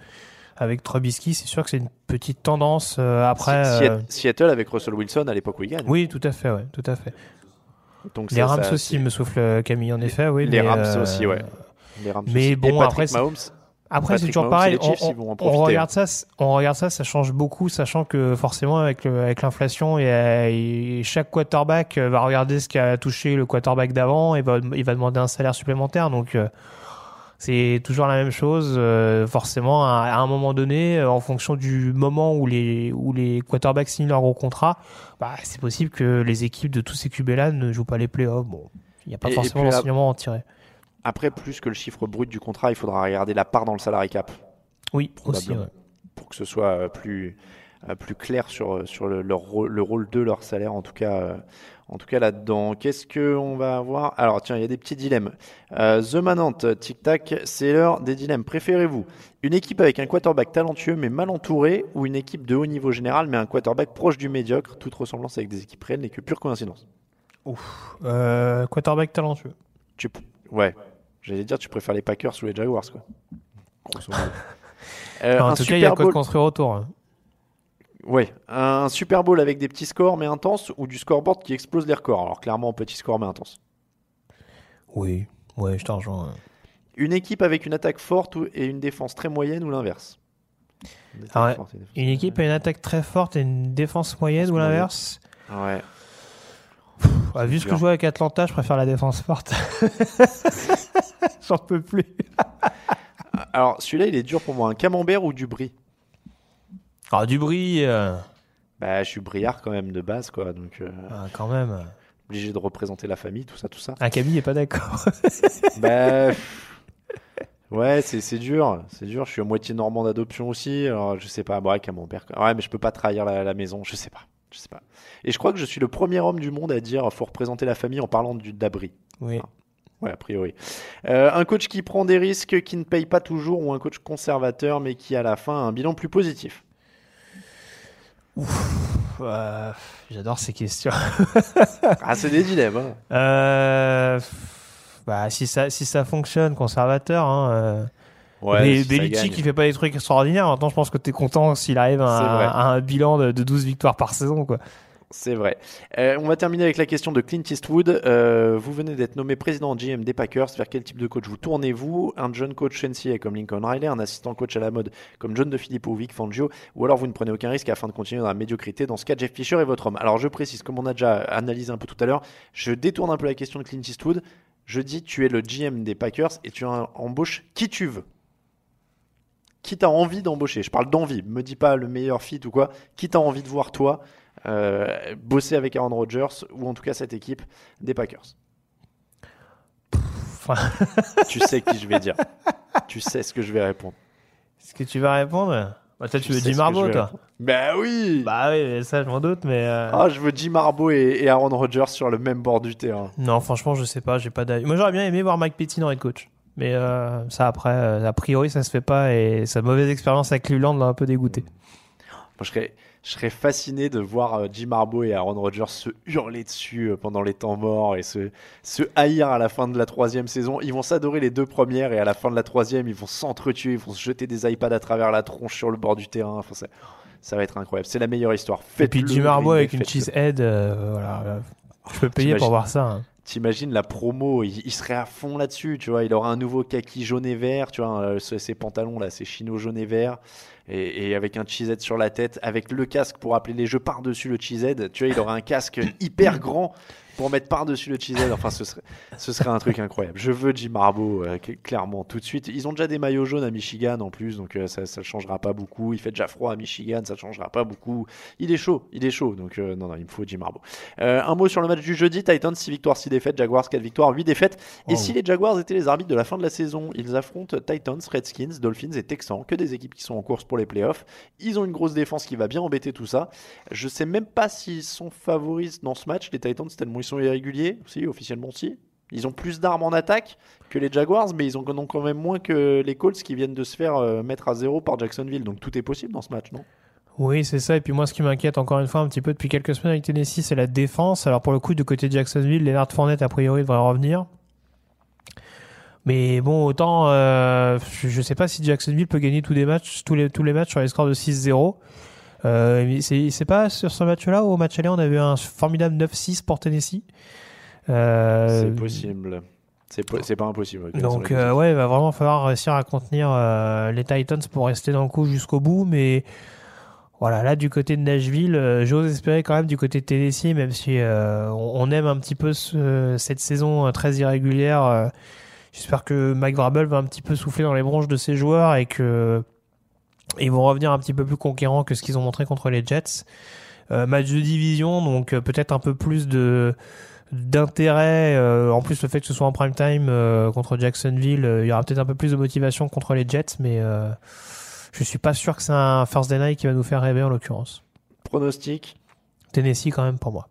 avec Trubisky, c'est sûr que c'est une petite tendance euh, après. Si- euh, Seattle- avec Russell Wilson à l'époque où il gagne. Oui, tout à fait, ouais, tout à fait. Donc les ça- Rams ça, aussi, me souffle Camille, en effet, oui. les mais, Rams euh, aussi, ouais. Les Rams Mais aussi. bon, Et après, Mahomes, Après, c'est toujours pareil. Chiefs, on, regarde ça, on regarde ça, ça change beaucoup, sachant que forcément avec le- avec l'inflation, et, et chaque quarterback euh, va regarder ce qu'a touché le quarterback d'avant et va, il va demander un salaire supplémentaire. Donc euh, c'est toujours la même chose. euh, forcément, à, à un moment donné, en fonction du moment où les où les quarterbacks signent leur gros contrat, bah, c'est possible que les équipes de tous ces QB là ne jouent pas les playoffs. Bon, il n'y a pas Et- forcément d'enseignement à en tirer. Après, plus que le chiffre brut du contrat, il faudra regarder la part dans le salary cap. Oui, aussi. ouais. Pour que ce soit euh, plus, euh, plus clair sur, sur le, leur rôle, le rôle de leur salaire, en tout cas, euh, en tout cas là-dedans. Qu'est-ce qu'on va avoir? Alors, tiens, il y a des petits dilemmes. Euh, The Manant, Tic Tac, c'est l'heure des dilemmes. Préférez-vous une équipe avec un quarterback talentueux mais mal entouré ou une équipe de haut niveau général mais un quarterback proche du médiocre? Toute ressemblance avec des équipes réelles n'est que pure coïncidence. Euh, quarterback talentueux. Tu... Ouais, j'allais dire, tu préfères les Packers ou les Jaguars, quoi. Grosso modo. Euh, en un tout cas, il y a Super quoi de Bowl- construire autour. hein. Ouais, un Super Bowl avec des petits scores mais intenses ou du scoreboard qui explose les records? Alors clairement, petit score mais intense. Oui, ouais, je te rejoins. hein. Une équipe avec une attaque forte et une défense très moyenne ou l'inverse? Une Ah ouais. une équipe a une attaque très forte et une défense moyenne ou l'inverse? Ouais. Ah, Vu ce que je vois avec Atlanta, je préfère la défense forte. J'en peux plus. Alors celui-là, il est dur pour moi. Un camembert ou du brie Ah, du bris, euh, Bah, je suis briard quand même de base, quoi. Donc euh, ah, quand même. obligé de représenter la famille, tout ça, tout ça. Un Camille est pas d'accord. bah, ouais, c'est c'est dur, c'est dur. Je suis à moitié normand d'adoption aussi. Alors je sais pas, ouais, camembert. quoi. Ouais, mais je peux pas trahir la, la maison. Je sais pas, je sais pas. Et je crois que je suis le premier homme du monde à dire faut représenter la famille en parlant du d'abri. Oui. Ouais, a priori. Euh, un coach qui prend des risques, qui ne paye pas toujours, ou un coach conservateur, mais qui à la fin a un bilan plus positif. Euh, J'adore ces questions. Ah, c'est des dilemmes. hein. Euh, bah, si ça, si ça fonctionne, conservateur. Hein, Ouais, Be- si fait pas des trucs extraordinaires. Maintenant, je pense que tu es content s'il arrive à un bilan de, de 12 victoires par saison. Quoi. C'est vrai. Euh, on va terminer avec la question de Clint Eastwood. Euh, vous venez d'être nommé président GM des Packers. Vers quel type de coach vous tournez-vous? Un jeune coach NCAA comme Lincoln Riley, un assistant coach à la mode comme John DeFilippo ou Vic Fangio, ou alors vous ne prenez aucun risque afin de continuer dans la médiocrité. Dans ce cas, Jeff Fisher est votre homme. Alors je précise, comme on a déjà analysé un peu tout à l'heure, je détourne un peu la question de Clint Eastwood. Je dis, tu es le GM des Packers et tu embauches qui tu veux. Qui t'as envie d'embaucher? Je parle d'envie. Me dis pas le meilleur fit ou quoi. Qui t'as envie de voir toi? Euh, bosser avec Aaron Rodgers ou en tout cas cette équipe des Packers. Tu sais qui je vais dire. Tu sais ce que je vais répondre. Est-ce que tu vas répondre? Bah, Toi, tu Tu veux Jim ce Harbaugh, toi répondre. Bah oui Bah oui, mais ça, je m'en doute, mais. euh, Ah, je veux Jim Harbaugh et, et Aaron Rodgers sur le même bord du terrain. Non, franchement, je sais pas, j'ai pas d'avis. Moi, j'aurais bien aimé voir Mike Pettin en head coach. Mais euh, ça, après, euh, a priori, ça se fait pas et sa mauvaise expérience avec Cleveland l'a un peu dégoûté. Moi, je serais, je serais fasciné de voir euh, Jim Harbaugh et Aaron Rodgers se hurler dessus euh, pendant les temps morts et se, se haïr à la fin de la troisième saison. Ils vont s'adorer les deux premières et à la fin de la troisième, ils vont s'entretuer, ils vont se jeter des iPads à travers la tronche sur le bord du terrain. Enfin, ça, ça va être incroyable. C'est la meilleure histoire. Et puis Jim Harbaugh avec une cheesehead, euh, voilà. Je peux payer pour voir ça. hein. T'imagines la promo, il, il serait à fond là-dessus, tu vois. Il aura un nouveau kaki jaune et vert, tu vois, ces pantalons là, ces chinos jaune et vert, et, et avec un cheesehead sur la tête, avec le casque pour appeler les jeux par-dessus le cheesehead. Tu vois, il aura un casque hyper grand pour mettre par-dessus le cheesehead. Enfin, ce serait, ce serait un truc incroyable. Je veux Jim Harbaugh, euh, cl- clairement, tout de suite. Ils ont déjà des maillots jaunes à Michigan en plus, donc euh, ça ne changera pas beaucoup. Il fait déjà froid à Michigan, ça ne changera pas beaucoup. Il est chaud, il est chaud, donc euh, non, non, il me faut Jim Harbaugh. Un mot sur le match du jeudi Titans 6 victoires, 6 défaites, Jaguars 4 victoires, 8 défaites. Et Oh. si les Jaguars étaient les arbitres de la fin de la saison, ils affrontent Titans, Redskins, Dolphins et Texans, que des équipes qui sont en course pour les playoffs. Ils ont une grosse défense qui va bien embêter tout ça. Je sais même pas s'ils sont favoris dans ce match, les Titans, tellement ils sont irréguliers. Si, officiellement, si. Ils ont plus d'armes en attaque que les Jaguars, mais ils en ont quand même moins que les Colts qui viennent de se faire euh, mettre à zéro par Jacksonville. Donc tout est possible dans ce match, non? Oui, c'est ça. Et puis moi, ce qui m'inquiète encore une fois un petit peu depuis quelques semaines avec Tennessee, c'est la défense. Alors pour le coup, du côté de Jacksonville, Leonard Fournette, a priori, devrait revenir. Mais bon, autant, euh, je, je sais pas si Jacksonville peut gagner tous les matchs, tous les, tous les matchs sur les scores de 6-0. Euh, c'est pas sur ce match-là, au match aller, on avait un formidable 9-6 pour Tennessee. Euh, C'est possible. C'est po- pas impossible. donc euh, ouais, il va vraiment falloir réussir à contenir euh, les Titans pour rester dans le coup jusqu'au bout. Mais voilà, là du côté de Nashville, euh, j'ose espérer quand même du côté de Tennessee, même si euh, on, on aime un petit peu ce- cette saison très irrégulière. J'espère que Mike Vrabel va un petit peu souffler dans les bronches de ses joueurs et que ils vont revenir un petit peu plus conquérants que ce qu'ils ont montré contre les Jets. Euh, match de division, donc euh, peut-être un peu plus de d'intérêt. euh, en plus, le fait que ce soit en prime time contre Jacksonville, il y aura peut-être un peu plus de motivation contre les Jets, mais je suis pas sûr que c'est un first day night qui va nous faire rêver en l'occurrence. Pronostic? Tennessee quand même pour moi.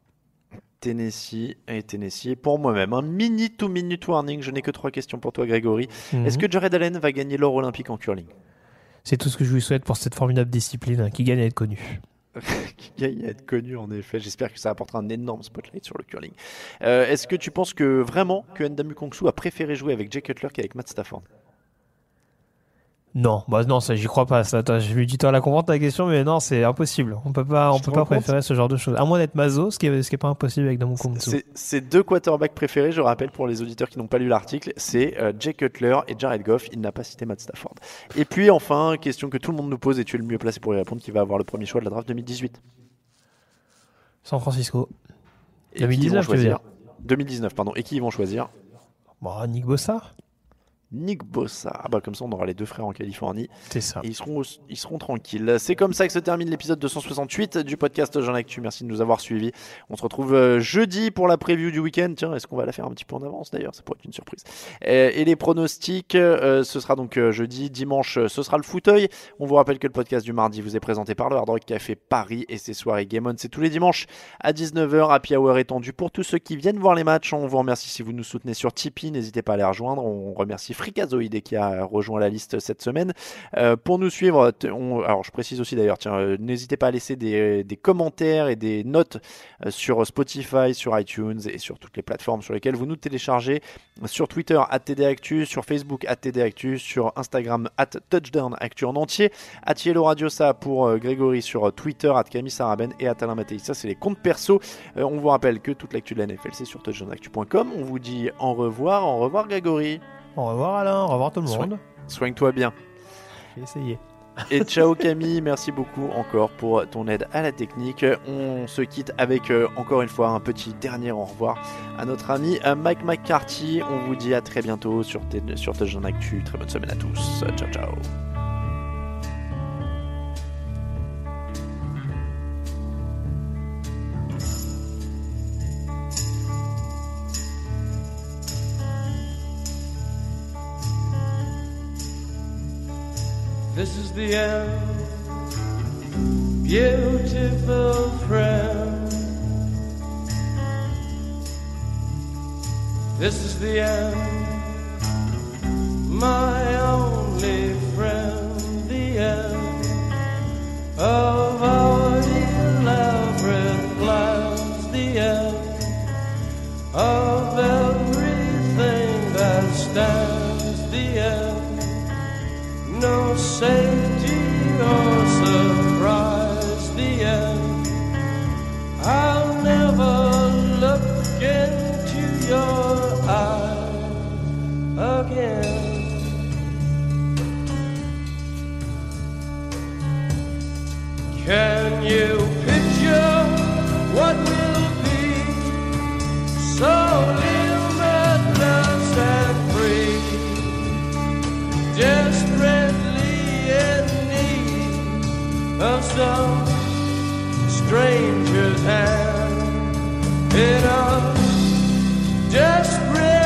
Tennessee et Tennessee pour moi-même. Un mini to minute warning. Je n'ai que trois questions pour toi, Grégory. Mhm. Est-ce que Jared Allen va gagner l'or olympique en curling? C'est tout ce que je lui souhaite pour cette formidable discipline hein, qui gagne à être connue. Qui gagne à être connu en effet. J'espère que ça apportera un énorme spotlight sur le curling. Euh, Est-ce que tu penses que vraiment que Ndamu Kongsu a préféré jouer avec Jay Cutler qu'avec Matt Stafford? Non, bah non, ça j'y crois pas. Ça, attends, je lui dis toi la comprendre ta question, mais non, c'est impossible. On peut pas, on peut pas préférer ce genre de choses. À moins d'être Mazo, ce qui est, ce qui est pas impossible avec Kongsu. C'est ces deux quarterbacks préférés, je rappelle pour les auditeurs qui n'ont pas lu l'article, c'est euh, Jay Cutler et Jared Goff. Il n'a pas cité Matt Stafford. Et puis enfin, question que tout le monde nous pose et tu es le mieux placé pour y répondre, qui va avoir le premier choix de la draft 2018 San Francisco. Et qui ils vont 2019, choisir? dire 2019, pardon. Et qui ils vont choisir? Bon, Nick Bossa. Nick Bossa. Ah bah comme ça on aura les deux frères en Californie. C'est ça. Et ils seront, ils seront tranquilles. C'est comme ça que se termine l'épisode 268 du podcast Jean Actu. Merci de nous avoir suivis. On se retrouve euh, jeudi pour la preview du week-end. Tiens, est-ce qu'on va la faire un petit peu en avance d'ailleurs? Ça pourrait être une surprise. Euh, Et, les pronostics, euh, ce sera donc jeudi. Dimanche, ce sera le fauteuil. On vous rappelle que le podcast du mardi vous est présenté par le Hard Rock Café Paris et ses soirées Game On. C'est tous les dimanches à 19h. Happy Hour étendu pour tous ceux qui viennent voir les matchs. On vous remercie si vous nous soutenez sur Tipeee. N'hésitez pas à les rejoindre. On remercie Fricazoïde qui a rejoint la liste cette semaine. Euh, pour nous suivre, alors je précise aussi d'ailleurs, tiens, euh, n'hésitez pas à laisser des, commentaires et des notes euh, sur Spotify, sur iTunes et sur toutes les plateformes sur lesquelles vous nous téléchargez. Sur Twitter, @tdactu, sur Facebook, @tdactu, sur Instagram, @touchdownactu en entier, @yellow Radio ça pour Grégory sur Twitter, Camille Saraben et Alain Mattei. Ça, c'est les comptes perso. On vous rappelle que toute l'actu de la NFL, c'est sur touchdownactu.com. On vous dit au revoir, au revoir Grégory. Au revoir Alain, au revoir tout le monde. Soigne-toi bien. J'ai essayé. Et ciao Camille, merci beaucoup encore pour ton aide à la technique. On se quitte avec euh, encore une fois un petit dernier au revoir à notre ami euh, Mike McCarthy. On vous dit à très bientôt sur, sur Touchdown Actu. Très bonne semaine à tous. Ciao ciao. This is the end, beautiful friend. This is the end, my only friend, the end of our elaborate plans, the end of everything that stands, no safety or surprise. The end. I'll never look into your eyes again. Can you picture what will be so limitless of some stranger's hand in a desperate.